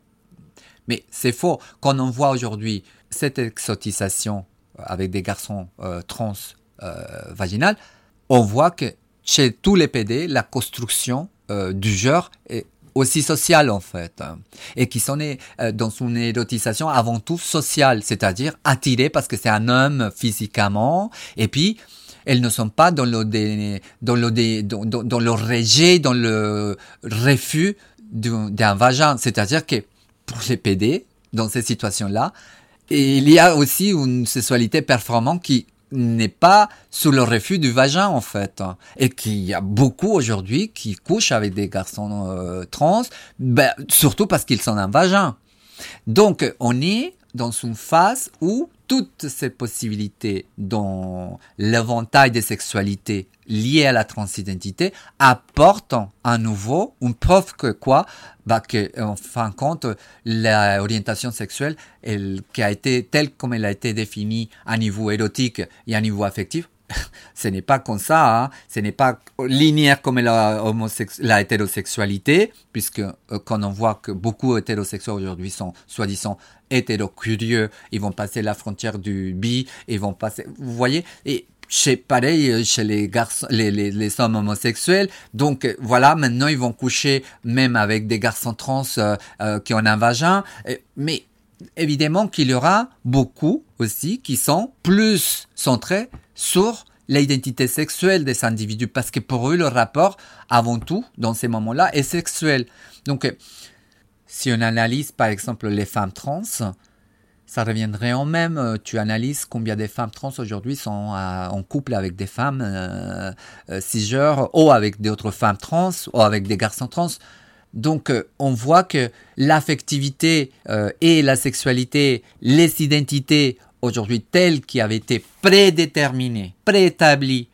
Mais c'est faux. Quand on voit aujourd'hui cette exotisation avec des garçons euh, trans euh, vaginales, on voit que chez tous les PD, la construction euh, du genre est aussi sociale en fait, hein, et qui sont dans son érotisation avant tout sociale, c'est-à-dire attirée parce que c'est un homme physiquement, et puis elles ne sont pas dans le, dans le, dans, dans, le rejet, dans le refus d'un vagin, c'est-à-dire que pour les PD, dans ces situations-là, il y a aussi une sexualité performante qui n'est pas sous le refus du vagin en fait. Et qu'il y a beaucoup aujourd'hui qui couchent avec des garçons euh, trans ben, surtout parce qu'ils sont un vagin. Donc on est dans une phase où toutes ces possibilités dans l'éventail des sexualités liées à la transidentité apportent à nouveau une preuve que quoi? Bah que en fin de compte l'orientation sexuelle elle, qui a été telle comme elle a été définie à niveau érotique et à niveau affectif [LAUGHS] ce n'est pas comme ça, hein. ce n'est pas linéaire comme la, hétérosexualité, puisque euh, quand on voit que beaucoup d'hétérosexuels aujourd'hui sont soi-disant hétérocurieux, ils vont passer la frontière du bi, ils vont passer, vous voyez, et chez pareil euh, chez les garçons les hommes homosexuels. Donc euh, voilà maintenant ils vont coucher même avec des garçons trans qui ont un vagin. Mais évidemment qu'il y aura beaucoup aussi qui sont plus centrés sur l'identité sexuelle des individus, parce que pour eux, le rapport, avant tout, dans ces moments-là, est sexuel. Donc, si on analyse par exemple les femmes trans, ça reviendrait en même. Euh, tu analyses combien de femmes trans aujourd'hui sont en couple avec des femmes euh, euh, cisgenres ou avec d'autres femmes trans ou avec des garçons trans. Donc, on voit que l'affectivité et la sexualité, les identités aujourd'hui tel qui avait été prédéterminé, préétabli,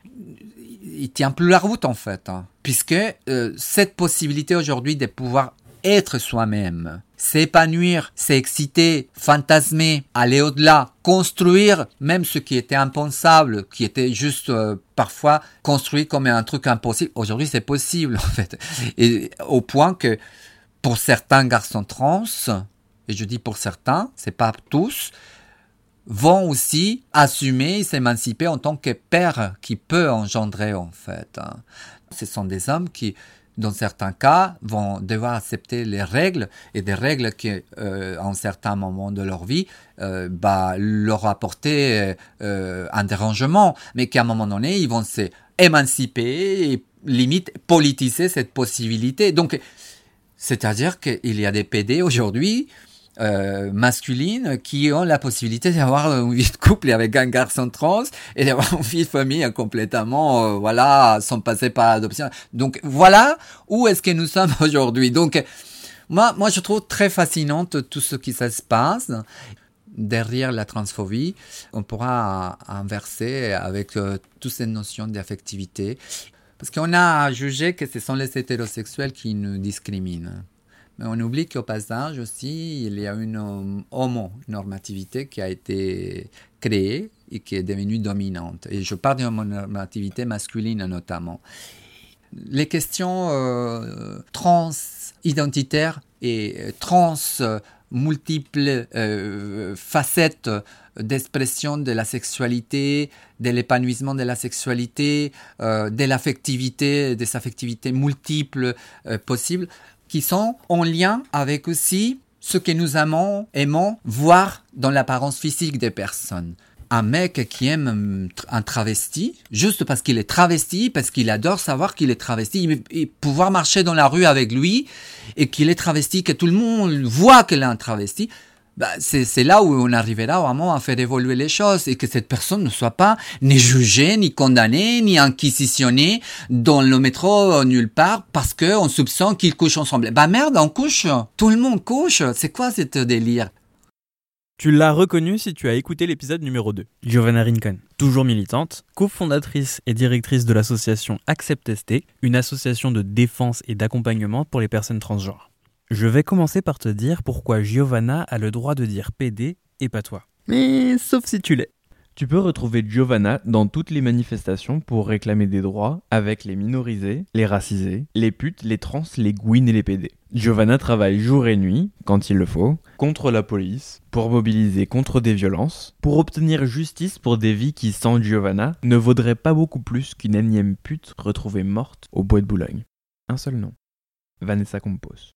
il tient plus la route en fait, hein. puisque euh, cette possibilité aujourd'hui de pouvoir être soi-même, s'épanouir, s'exciter, fantasmer, aller au-delà, construire même ce qui était impensable, qui était juste euh, parfois construit comme un truc impossible. Aujourd'hui, c'est possible [LAUGHS] en fait, et au point que pour certains garçons trans, et je dis pour certains, c'est pas tous, vont aussi assumer s'émanciper en tant que père qui peut engendrer en fait. Hein. Ce sont des hommes qui, dans certains cas, vont devoir accepter les règles et des règles qui, euh, à un certain moment de leur vie, euh, bah, leur apporter euh, un dérangement, mais qu'à un moment donné, ils vont s'émanciper et limite politiser cette possibilité. Donc, c'est-à-dire qu'il y a des PD aujourd'hui euh, masculines qui ont la possibilité d'avoir une [LAUGHS] vie de couple avec un garçon trans et d'avoir une vie de famille complètement, euh, voilà, sans passer par l'adoption. Donc voilà où est-ce que nous [LAUGHS] sommes aujourd'hui. Donc moi, moi, je trouve très fascinante tout ce qui se passe derrière la transphobie, on pourra inverser avec euh, toutes ces notions d'affectivité. Parce qu'on a jugé que ce sont les hétérosexuels qui nous discriminent. Mais on oublie qu'au passage aussi, il y a une euh, homonormativité qui a été créée et qui est devenue dominante. Et je parle d'homonormativité masculine notamment. Les questions euh, trans identitaires et trans multiples euh, facettes d'expression de la sexualité, de l'épanouissement de la sexualité, euh, de l'affectivité, des affectivités multiples possibles, qui sont en lien avec aussi ce que nous aimons, aimons voir dans l'apparence physique des personnes. Un mec qui aime un travesti, juste parce qu'il est travesti, parce qu'il adore savoir qu'il est travesti, pouvoir marcher dans la rue avec lui et qu'il est travesti, que tout le monde voit qu'il est un travesti, bah, c'est là où on arrivera vraiment à faire évoluer les choses et que cette personne ne soit pas ni jugée, ni condamnée, ni inquisitionnée dans le métro nulle part parce qu'on soupçonne qu'ils couchent ensemble. Bah merde, on couche, tout le monde couche, c'est quoi cette délire? Tu l'as reconnu si tu as écouté l'épisode numéro 2. Giovanna Rincon, toujours militante, cofondatrice et directrice de l'association Accept ST, une association de défense et d'accompagnement pour les personnes transgenres. Je vais commencer par te dire pourquoi Giovanna a le droit de dire PD et pas toi. Mais sauf si tu l'es. Tu peux retrouver Giovanna dans toutes les manifestations pour réclamer des droits avec les minorisés, les racisés, les putes, les trans, les gouines et les PD. Giovanna travaille jour et nuit, quand il le faut, contre la police, pour mobiliser contre des violences, pour obtenir justice pour des vies qui, sans Giovanna, ne vaudraient pas beaucoup plus qu'une énième pute retrouvée morte au bois de Boulogne. Un seul nom. Vanessa Compos.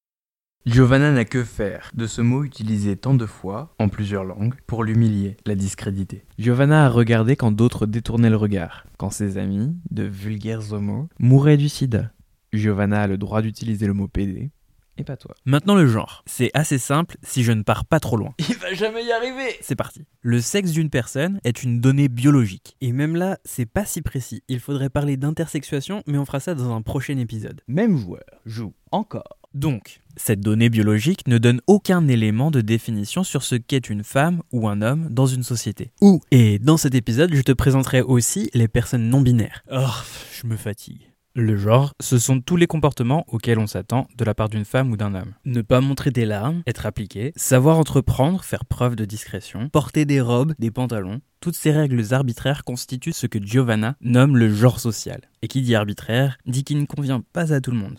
Giovanna n'a que faire de ce mot utilisé tant de fois, en plusieurs langues, pour l'humilier, la discréditer. Giovanna a regardé quand d'autres détournaient le regard, quand ses amis, de vulgaires homos, mouraient du sida. Giovanna a le droit d'utiliser le mot PD, et pas toi. Maintenant le genre. C'est assez simple si je ne pars pas trop loin. Il va jamais y arriver C'est parti. Le sexe d'une personne est une donnée biologique. Et même là, c'est pas si précis. Il faudrait parler d'intersexuation, mais on fera ça dans un prochain épisode. Même joueur joue encore donc, cette donnée biologique ne donne aucun élément de définition sur ce qu'est une femme ou un homme dans une société. Ou, et dans cet épisode, je te présenterai aussi les personnes non binaires. Oh, je me fatigue. Le genre, ce sont tous les comportements auxquels on s'attend de la part d'une femme ou d'un homme. Ne pas montrer des larmes, être appliqué, savoir entreprendre, faire preuve de discrétion, porter des robes, des pantalons, toutes ces règles arbitraires constituent ce que Giovanna nomme le genre social. Et qui dit arbitraire, dit qu'il ne convient pas à tout le monde.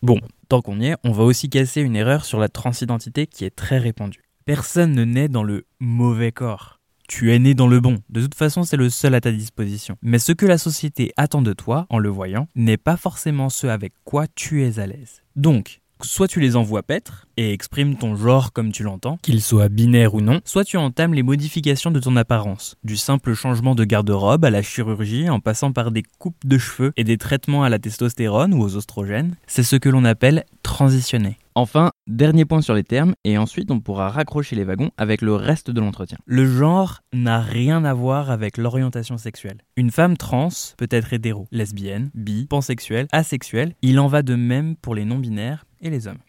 Bon, tant qu'on y est, on va aussi casser une erreur sur la transidentité qui est très répandue. Personne ne naît dans le mauvais corps. Tu es né dans le bon. De toute façon, c'est le seul à ta disposition. Mais ce que la société attend de toi, en le voyant, n'est pas forcément ce avec quoi tu es à l'aise. Donc, soit tu les envoies paître et exprimes ton genre comme tu l'entends, qu'il soit binaire ou non, soit tu entames les modifications de ton apparence, du simple changement de garde-robe à la chirurgie en passant par des coupes de cheveux et des traitements à la testostérone ou aux oestrogènes, c'est ce que l'on appelle transitionner. Enfin, dernier point sur les termes, et ensuite on pourra raccrocher les wagons avec le reste de l'entretien. Le genre n'a rien à voir avec l'orientation sexuelle. Une femme trans peut être hétéro, lesbienne, bi, pansexuelle, asexuelle. Il en va de même pour les non-binaires et les hommes.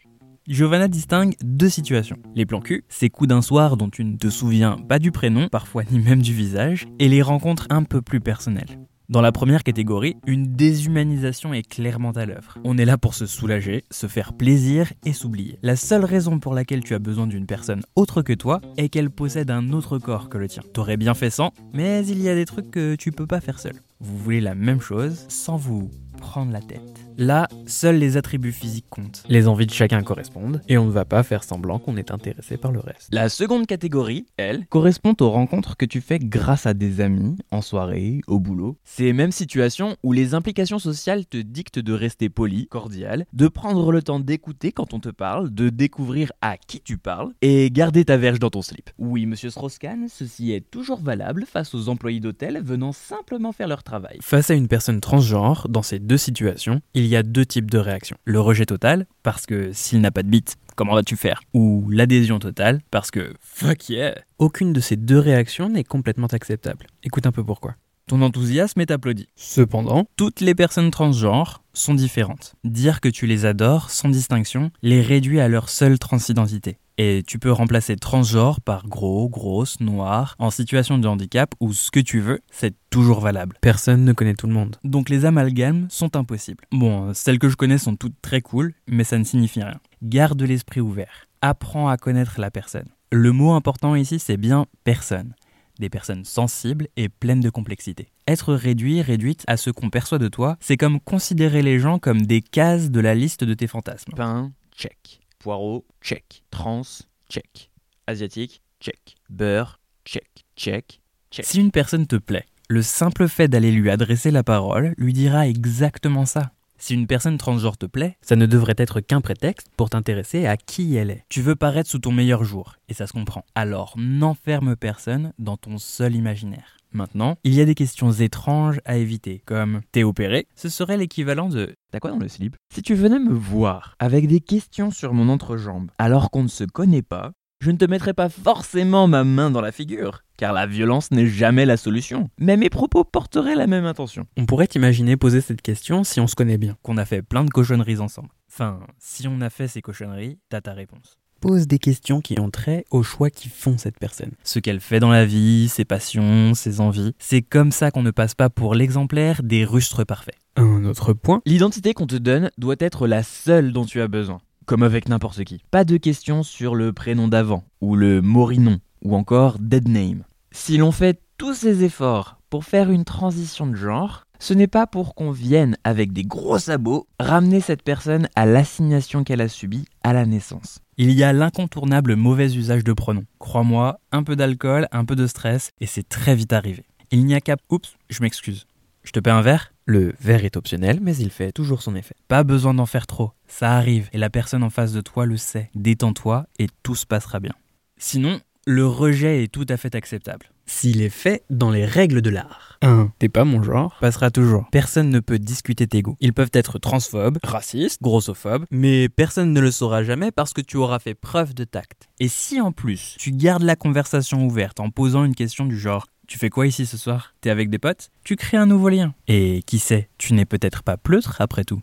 Giovanna distingue deux situations. Les plans cul, ces coups d'un soir dont tu ne te souviens pas du prénom, parfois ni même du visage, et les rencontres un peu plus personnelles. Dans la première catégorie, une déshumanisation est clairement à l'œuvre. On est là pour se soulager, se faire plaisir et s'oublier. La seule raison pour laquelle tu as besoin d'une personne autre que toi est qu'elle possède un autre corps que le tien. T'aurais bien fait sans, mais il y a des trucs que tu peux pas faire seul. Vous voulez la même chose sans vous prendre la tête. Là, seuls les attributs physiques comptent. Les envies de chacun correspondent, et on ne va pas faire semblant qu'on est intéressé par le reste. La seconde catégorie, elle, correspond aux rencontres que tu fais grâce à des amis, en soirée, au boulot. Ces mêmes situations où les implications sociales te dictent de rester poli, cordial, de prendre le temps d'écouter quand on te parle, de découvrir à qui tu parles, et garder ta verge dans ton slip. Oui, monsieur Strauss-Kahn, ceci est toujours valable face aux employés d'hôtel venant simplement faire leur travail travail. Face à une personne transgenre, dans ces deux situations, il y a deux types de réactions. Le rejet total, parce que s'il n'a pas de bite, comment vas-tu faire? Ou l'adhésion totale, parce que fuck yeah Aucune de ces deux réactions n'est complètement acceptable. Écoute un peu pourquoi. Ton enthousiasme est applaudi. Cependant, toutes les personnes transgenres sont différentes. Dire que tu les adores sans distinction les réduit à leur seule transidentité. Et tu peux remplacer transgenre par gros, grosse, noir, en situation de handicap ou ce que tu veux, c'est toujours valable. Personne ne connaît tout le monde. Donc les amalgames sont impossibles. Bon, celles que je connais sont toutes très cool, mais ça ne signifie rien. Garde l'esprit ouvert. Apprends à connaître la personne. Le mot important ici, c'est bien personne des personnes sensibles et pleines de complexité. Être réduit, réduite à ce qu'on perçoit de toi, c'est comme considérer les gens comme des cases de la liste de tes fantasmes. Pain, check. Poireau, check. Trans, check. Asiatique, check. Beurre, check. Check, check. Si une personne te plaît, le simple fait d'aller lui adresser la parole lui dira exactement ça. Si une personne transgenre te plaît, ça ne devrait être qu'un prétexte pour t'intéresser à qui elle est. Tu veux paraître sous ton meilleur jour, et ça se comprend. Alors n'enferme personne dans ton seul imaginaire. Maintenant, il y a des questions étranges à éviter, comme T'es opéré? Ce serait l'équivalent de T'as quoi dans le slip? Si tu venais me voir avec des questions sur mon entrejambe alors qu'on ne se connaît pas, je ne te mettrai pas forcément ma main dans la figure, car la violence n'est jamais la solution. Mais mes propos porteraient la même intention. On pourrait imaginer poser cette question si on se connaît bien, qu'on a fait plein de cochonneries ensemble. Enfin, si on a fait ces cochonneries, t'as ta réponse. Pose des questions qui ont trait aux choix qui font cette personne. Ce qu'elle fait dans la vie, ses passions, ses envies. C'est comme ça qu'on ne passe pas pour l'exemplaire des rustres parfaits. Un autre point. L'identité qu'on te donne doit être la seule dont tu as besoin comme avec n'importe qui. Pas de questions sur le prénom d'avant, ou le morinon, ou encore dead name. Si l'on fait tous ces efforts pour faire une transition de genre, ce n'est pas pour qu'on vienne avec des gros sabots ramener cette personne à l'assignation qu'elle a subie à la naissance. Il y a l'incontournable mauvais usage de pronoms. Crois-moi, un peu d'alcool, un peu de stress, et c'est très vite arrivé. Il n'y a qu'à... Oups, je m'excuse. Je te paie un verre? Le verre est optionnel, mais il fait toujours son effet. Pas besoin d'en faire trop, ça arrive, et la personne en face de toi le sait. Détends-toi et tout se passera bien. Sinon, le rejet est tout à fait acceptable. S'il est fait dans les règles de l'art. 1. T'es pas mon genre Passera toujours. Personne ne peut discuter tes goûts. Ils peuvent être transphobes, racistes, grossophobes, mais personne ne le saura jamais parce que tu auras fait preuve de tact. Et si en plus, tu gardes la conversation ouverte en posant une question du genre tu fais quoi ici ce soir? T'es avec des potes? Tu crées un nouveau lien. Et qui sait, tu n'es peut-être pas pleutre après tout.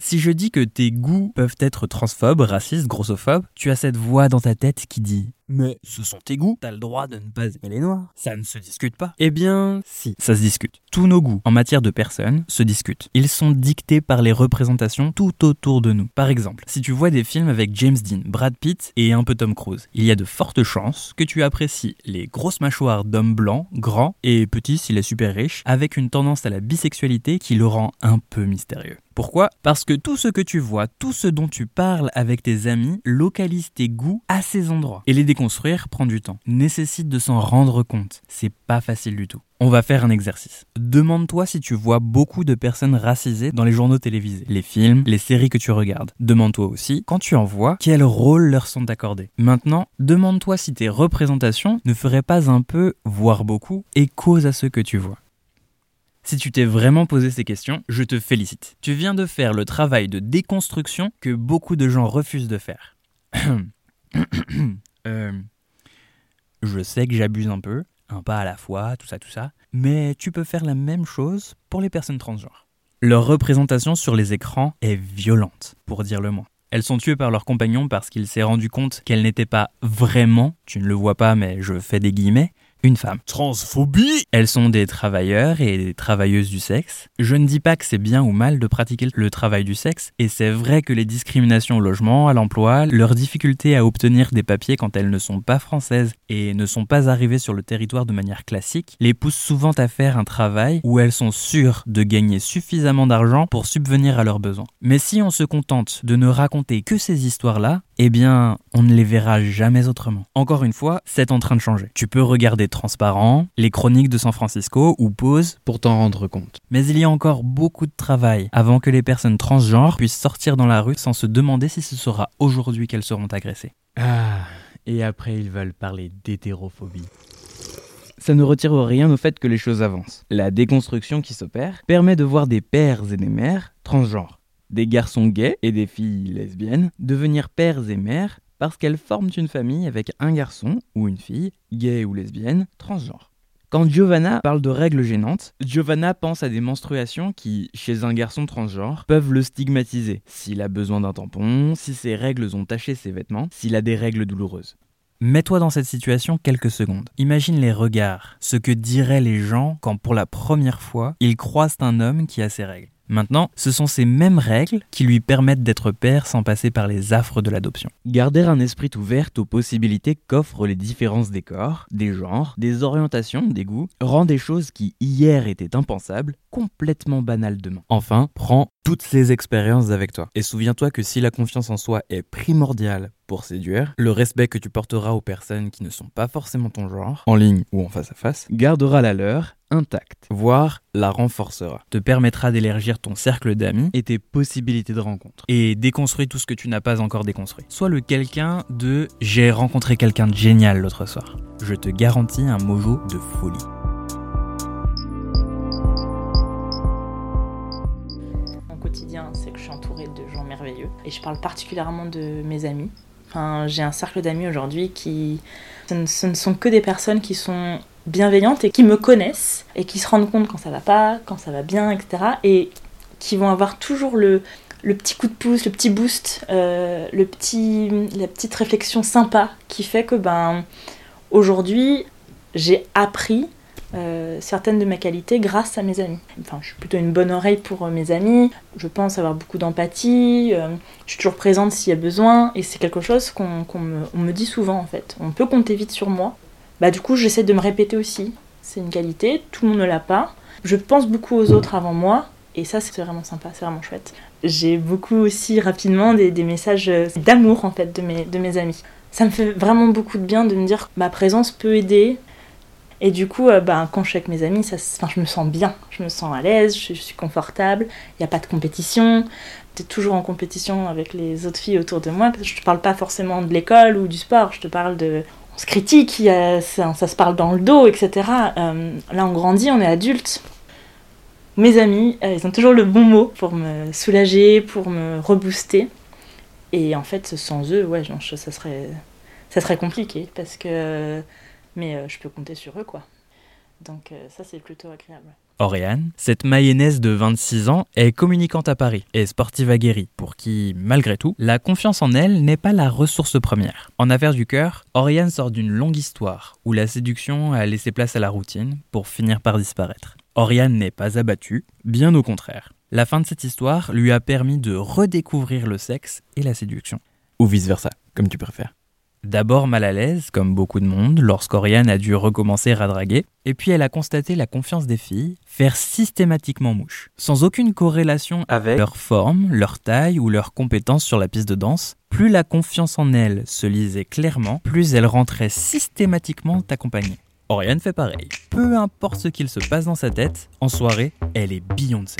Si je dis que tes goûts peuvent être transphobes, racistes, grossophobes, tu as cette voix dans ta tête qui dit mais ce sont tes goûts, t'as le droit de ne pas aimer les noirs. Ça ne se discute pas. Eh bien, si, ça se discute. Tous nos goûts en matière de personnes se discutent. Ils sont dictés par les représentations tout autour de nous. Par exemple, si tu vois des films avec James Dean, Brad Pitt et un peu Tom Cruise, il y a de fortes chances que tu apprécies les grosses mâchoires d'hommes blancs, grands et petits s'il est super riche, avec une tendance à la bisexualité qui le rend un peu mystérieux. Pourquoi? Parce que tout ce que tu vois, tout ce dont tu parles avec tes amis, localise tes goûts à ces endroits. Déconstruire prend du temps, nécessite de s'en rendre compte. C'est pas facile du tout. On va faire un exercice. Demande-toi si tu vois beaucoup de personnes racisées dans les journaux télévisés, les films, les séries que tu regardes. Demande-toi aussi, quand tu en vois, quel rôle leur sont accordés. Maintenant, demande-toi si tes représentations ne feraient pas un peu, voire beaucoup, écho à ce que tu vois. Si tu t'es vraiment posé ces questions, je te félicite. Tu viens de faire le travail de déconstruction que beaucoup de gens refusent de faire. [CLEARS THROAT] [CLEARS THROAT] Euh, je sais que j'abuse un peu, un pas à la fois, tout ça, tout ça, mais tu peux faire la même chose pour les personnes transgenres. Leur représentation sur les écrans est violente, pour dire le moins. Elles sont tuées par leur compagnon parce qu'il s'est rendu compte qu'elles n'étaient pas vraiment, tu ne le vois pas mais je fais des guillemets, une femme. Transphobie Elles sont des travailleurs et des travailleuses du sexe. Je ne dis pas que c'est bien ou mal de pratiquer le travail du sexe, et c'est vrai que les discriminations au logement, à l'emploi, leur difficulté à obtenir des papiers quand elles ne sont pas françaises et ne sont pas arrivées sur le territoire de manière classique, les poussent souvent à faire un travail où elles sont sûres de gagner suffisamment d'argent pour subvenir à leurs besoins. Mais si on se contente de ne raconter que ces histoires-là, eh bien, on ne les verra jamais autrement. Encore une fois, c'est en train de changer. Tu peux regarder Transparent, les chroniques de San Francisco ou Pause pour t'en rendre compte. Mais il y a encore beaucoup de travail avant que les personnes transgenres puissent sortir dans la rue sans se demander si ce sera aujourd'hui qu'elles seront agressées. Ah, et après ils veulent parler d'hétérophobie. ça ne retire rien au fait que les choses avancent. La déconstruction qui s'opère permet de voir des pères et des mères transgenres, des garçons gays et des filles lesbiennes devenir pères et mères parce qu'elles forment une famille avec un garçon ou une fille, gay ou lesbienne, transgenre. Quand Giovanna parle de règles gênantes, Giovanna pense à des menstruations qui, chez un garçon transgenre, peuvent le stigmatiser. S'il a besoin d'un tampon, si ses règles ont taché ses vêtements, s'il a des règles douloureuses. Mets-toi dans cette situation quelques secondes. Imagine les regards, ce que diraient les gens quand pour la première fois ils croisent un homme qui a ses règles. Maintenant, ce sont ces mêmes règles qui lui permettent d'être père sans passer par les affres de l'adoption. Garder un esprit ouvert aux possibilités qu'offrent les différences des corps, des genres, des orientations, des goûts, rend des choses qui hier étaient impensables complètement banales demain. Enfin, prends toutes ces expériences avec toi. Et souviens-toi que si la confiance en soi est primordiale pour séduire, le respect que tu porteras aux personnes qui ne sont pas forcément ton genre, en ligne ou en face à face, gardera la leur intacte, voire la renforcera, te permettra d'élargir ton cercle d'amis et tes possibilités de rencontre. Et déconstruis tout ce que tu n'as pas encore déconstruit. Sois le quelqu'un de j'ai rencontré quelqu'un de génial l'autre soir. Je te garantis un mojo de folie. Mon quotidien, c'est que je suis entourée de gens merveilleux et je parle particulièrement de mes amis. Enfin, j'ai un cercle d'amis aujourd'hui qui ce ne, ce ne sont que des personnes qui sont bienveillantes et qui me connaissent et qui se rendent compte quand ça va pas, quand ça va bien, etc. Et qui vont avoir toujours le, le petit coup de pouce, le petit boost, euh, le petit, la petite réflexion sympa qui fait que ben aujourd'hui j'ai appris euh, certaines de mes qualités grâce à mes amis. Enfin, je suis plutôt une bonne oreille pour euh, mes amis. Je pense avoir beaucoup d'empathie. je suis toujours présente s'il y a besoin. Et c'est quelque chose qu'on qu'on me, on me dit souvent en fait. On peut compter vite sur moi. Bah du coup, j'essaie de me répéter aussi. C'est une qualité. Tout le monde ne l'a pas. Je pense beaucoup aux autres avant moi. Et ça, c'est vraiment sympa, c'est vraiment chouette. J'ai beaucoup aussi rapidement des, des messages euh, d'amour en fait de mes, de mes amis. Ça me fait vraiment beaucoup de bien de me dire que ma présence peut aider. Et du coup, euh, ben, quand je suis avec mes amis, ça, enfin, je me sens bien, je me sens à l'aise, je, suis confortable, il n'y a pas de compétition. Tu es toujours en compétition avec les autres filles autour de moi. Je te parle pas forcément de l'école ou du sport, je te parle de. On se critique, ça, se parle dans le dos, etc. Euh, là, on grandit, on est adulte. Mes amis, euh, ils ont toujours le bon mot pour me soulager, pour me rebooster. Et en fait, sans eux, ouais, ça serait, ça serait compliqué parce que. Mais euh, je peux compter sur eux, quoi. Donc ça, c'est plutôt agréable. Oriane, cette mayonnaise de 26 ans est communicante à Paris et sportive aguerrie, pour qui, malgré tout, la confiance en elle n'est pas la ressource première. En affaires du cœur, Oriane sort d'une longue histoire où la séduction a laissé place à la routine pour finir par disparaître. Oriane n'est pas abattue, bien au contraire. La fin de cette histoire lui a permis de redécouvrir le sexe et la séduction. Ou vice-versa, comme tu préfères. D'abord mal à l'aise, comme beaucoup de monde, lorsqu'Oriane a dû recommencer à draguer, et puis elle a constaté la confiance des filles faire systématiquement mouche, sans aucune corrélation avec leur forme, leur taille ou leurs compétences sur la piste de danse. Plus la confiance en elle se lisait clairement, plus elle rentrait systématiquement accompagnée. Oriane fait pareil. Peu importe ce qu'il se passe dans sa tête, en soirée, elle est Beyoncé.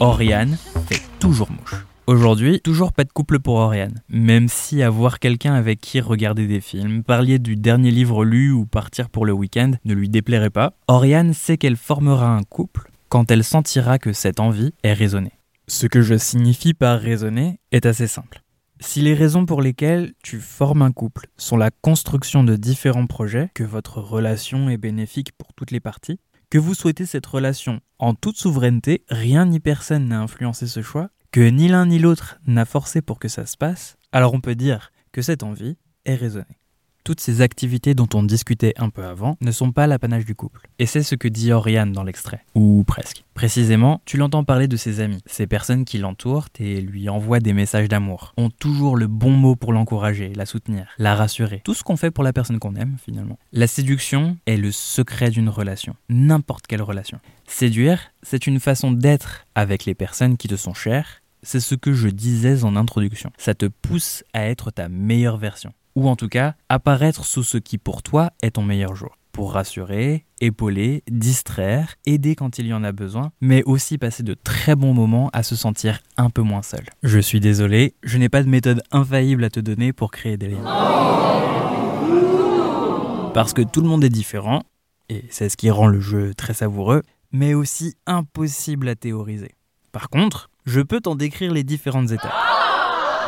Oriane fait toujours mouche. Aujourd'hui, toujours pas de couple pour Oriane. Même si avoir quelqu'un avec qui regarder des films, parler du dernier livre lu ou partir pour le week-end ne lui déplairait pas, Oriane sait qu'elle formera un couple quand elle sentira que cette envie est raisonnée. Ce que je signifie par raisonner est assez simple. Si les raisons pour lesquelles tu formes un couple sont la construction de différents projets, que votre relation est bénéfique pour toutes les parties, que vous souhaitez cette relation en toute souveraineté, rien ni personne n'a influencé ce choix, que ni l'un ni l'autre n'a forcé pour que ça se passe, alors on peut dire que cette envie est raisonnée. Toutes ces activités dont on discutait un peu avant ne sont pas l'apanage du couple. Et c'est ce que dit Oriane dans l'extrait. Ou presque. Précisément, tu l'entends parler de ses amis. Ces personnes qui l'entourent et lui envoient des messages d'amour. Ont toujours le bon mot pour l'encourager, la soutenir, la rassurer. Tout ce qu'on fait pour la personne qu'on aime, finalement. La séduction est le secret d'une relation. N'importe quelle relation. Séduire, c'est une façon d'être avec les personnes qui te sont chères. C'est ce que je disais en introduction. Ça te pousse à être ta meilleure version ou en tout cas apparaître sous ce qui pour toi est ton meilleur jour. Pour rassurer, épauler, distraire, aider quand il y en a besoin, mais aussi passer de très bons moments à se sentir un peu moins seul. Je suis désolé, je n'ai pas de méthode infaillible à te donner pour créer des liens. Parce que tout le monde est différent, et c'est ce qui rend le jeu très savoureux, mais aussi impossible à théoriser. Par contre, je peux t'en décrire les différentes étapes.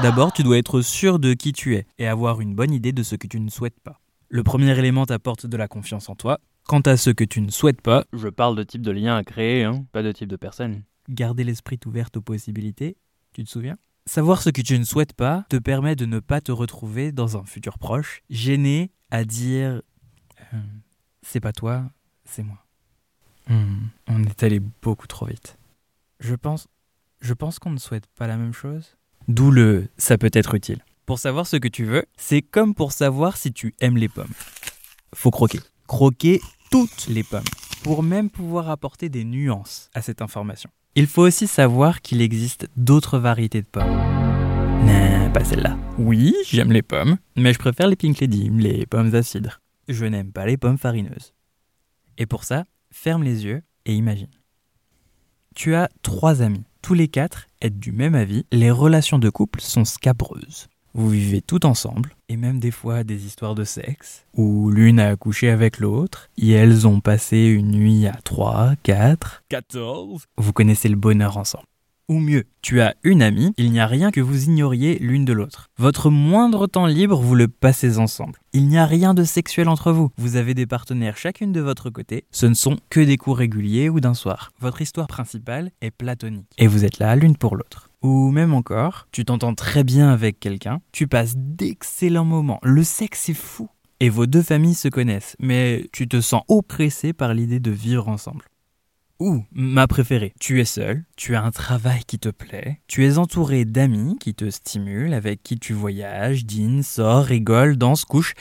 D'abord, tu dois être sûr de qui tu es et avoir une bonne idée de ce que tu ne souhaites pas. Le premier élément t'apporte de la confiance en toi. Quant à ce que tu ne souhaites pas, je parle de type de lien à créer, hein, pas de type de personne. Garder l'esprit ouvert aux possibilités, tu te souviens? Savoir ce que tu ne souhaites pas te permet de ne pas te retrouver dans un futur proche, gêné à dire euh, c'est pas toi, c'est moi. Hmm, on est allé beaucoup trop vite. Je pense, je pense qu'on ne souhaite pas la même chose. D'où le ça peut être utile. Pour savoir ce que tu veux, c'est comme pour savoir si tu aimes les pommes. Faut croquer. Croquer toutes les pommes pour même pouvoir apporter des nuances à cette information. Il faut aussi savoir qu'il existe d'autres variétés de pommes. Non, pas celle-là. Oui, j'aime les pommes, mais je préfère les Pink Lady, les pommes acides. Je n'aime pas les pommes farineuses. Et pour ça, ferme les yeux et imagine. Tu as trois amis. Tous les quatre êtes du même avis, les relations de couple sont scabreuses. Vous vivez tout ensemble, et même des fois des histoires de sexe, où l'une a couché avec l'autre, et elles ont passé une nuit à 3, 4, 14. Vous connaissez le bonheur ensemble. Ou mieux, tu as une amie, il n'y a rien que vous ignoriez l'une de l'autre. Votre moindre temps libre, vous le passez ensemble. Il n'y a rien de sexuel entre vous. Vous avez des partenaires chacune de votre côté. Ce ne sont que des coups réguliers ou d'un soir. Votre histoire principale est platonique. Et vous êtes là l'une pour l'autre. Ou même encore, tu t'entends très bien avec quelqu'un, tu passes d'excellents moments, le sexe est fou. Et vos deux familles se connaissent, mais tu te sens oppressé par l'idée de vivre ensemble. Ou, ma préférée, tu es seul, tu as un travail qui te plaît, tu es entouré d'amis qui te stimulent, avec qui tu voyages, dînes, sors, rigoles, danses, couches,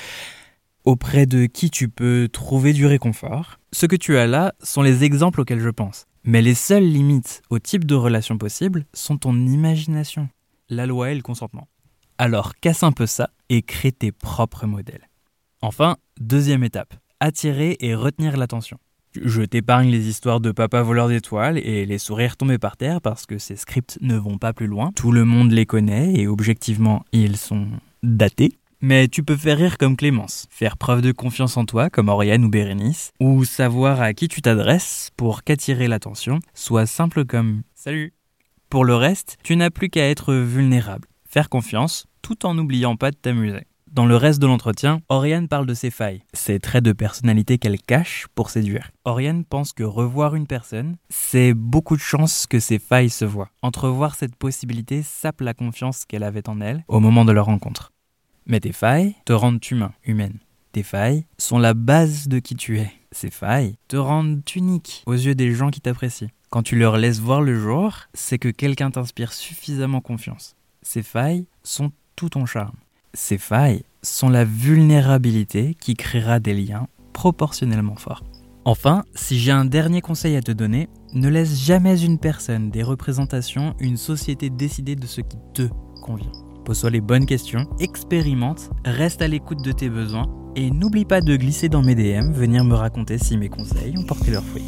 auprès de qui tu peux trouver du réconfort. Ce que tu as là sont les exemples auxquels je pense. Mais les seules limites au type de relation possible sont ton imagination, la loi et le consentement. Alors casse un peu ça et crée tes propres modèles. Enfin, deuxième étape, attirer et retenir l'attention. Je t'épargne les histoires de papa voleur d'étoiles et les sourires tombés par terre parce que ces scripts ne vont pas plus loin. Tout le monde les connaît et objectivement, ils sont datés. Mais tu peux faire rire comme Clémence, faire preuve de confiance en toi comme Oriane ou Bérénice, ou savoir à qui tu t'adresses pour qu'attirer l'attention soit simple comme Salut. Pour le reste, tu n'as plus qu'à être vulnérable, faire confiance, tout en n'oubliant pas de t'amuser. Dans le reste de l'entretien, Oriane parle de ses failles, ses traits de personnalité qu'elle cache pour séduire. Oriane pense que revoir une personne, c'est beaucoup de chances que ses failles se voient. Entrevoir cette possibilité sape la confiance qu'elle avait en elle au moment de leur rencontre. Mais tes failles te rendent humain, humaine. Tes failles sont la base de qui tu es. Ces failles te rendent unique aux yeux des gens qui t'apprécient. Quand tu leur laisses voir le jour, c'est que quelqu'un t'inspire suffisamment confiance. Ces failles sont tout ton charme. Ces failles sont la vulnérabilité qui créera des liens proportionnellement forts. Enfin, si j'ai un dernier conseil à te donner, ne laisse jamais une personne, des représentations, une société décider de ce qui te convient. Pose-toi les bonnes questions, expérimente, reste à l'écoute de tes besoins et n'oublie pas de glisser dans mes DM, venir me raconter si mes conseils ont porté leurs fruits.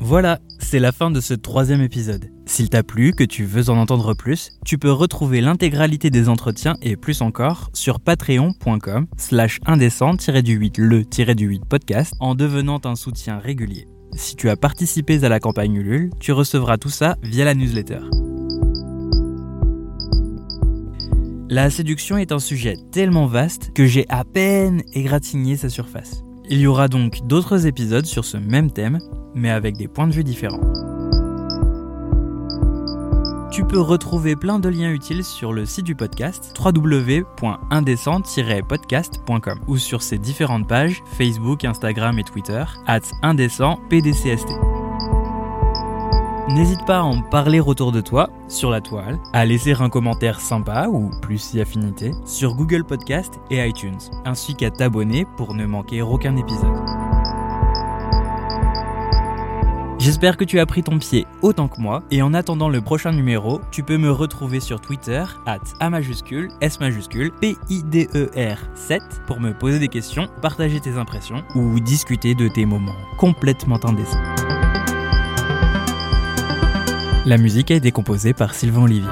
Voilà, c'est la fin de ce troisième épisode. S'il t'a plu, que tu veux en entendre plus, tu peux retrouver l'intégralité des entretiens et plus encore sur patreon.com slash indécent-du-8 le-du-8 podcast en devenant un soutien régulier. Si tu as participé à la campagne Ulule, tu recevras tout ça via la newsletter. La séduction est un sujet tellement vaste que j'ai à peine égratigné sa surface. Il y aura donc d'autres épisodes sur ce même thème, mais avec des points de vue différents. Tu peux retrouver plein de liens utiles sur le site du podcast www.indécent-podcast.com ou sur ses différentes pages Facebook, Instagram et Twitter at indécent-pdcst. N'hésite pas à en parler autour de toi, sur la toile, à laisser un commentaire sympa ou plus si affinité sur Google Podcast et iTunes, ainsi qu'à t'abonner pour ne manquer aucun épisode. J'espère que tu as pris ton pied autant que moi et en attendant le prochain numéro, tu peux me retrouver sur Twitter at A majuscule S majuscule P I D E R 7 pour me poser des questions, partager tes impressions ou discuter de tes moments complètement indécents. La musique a été composée par Sylvain Olivier.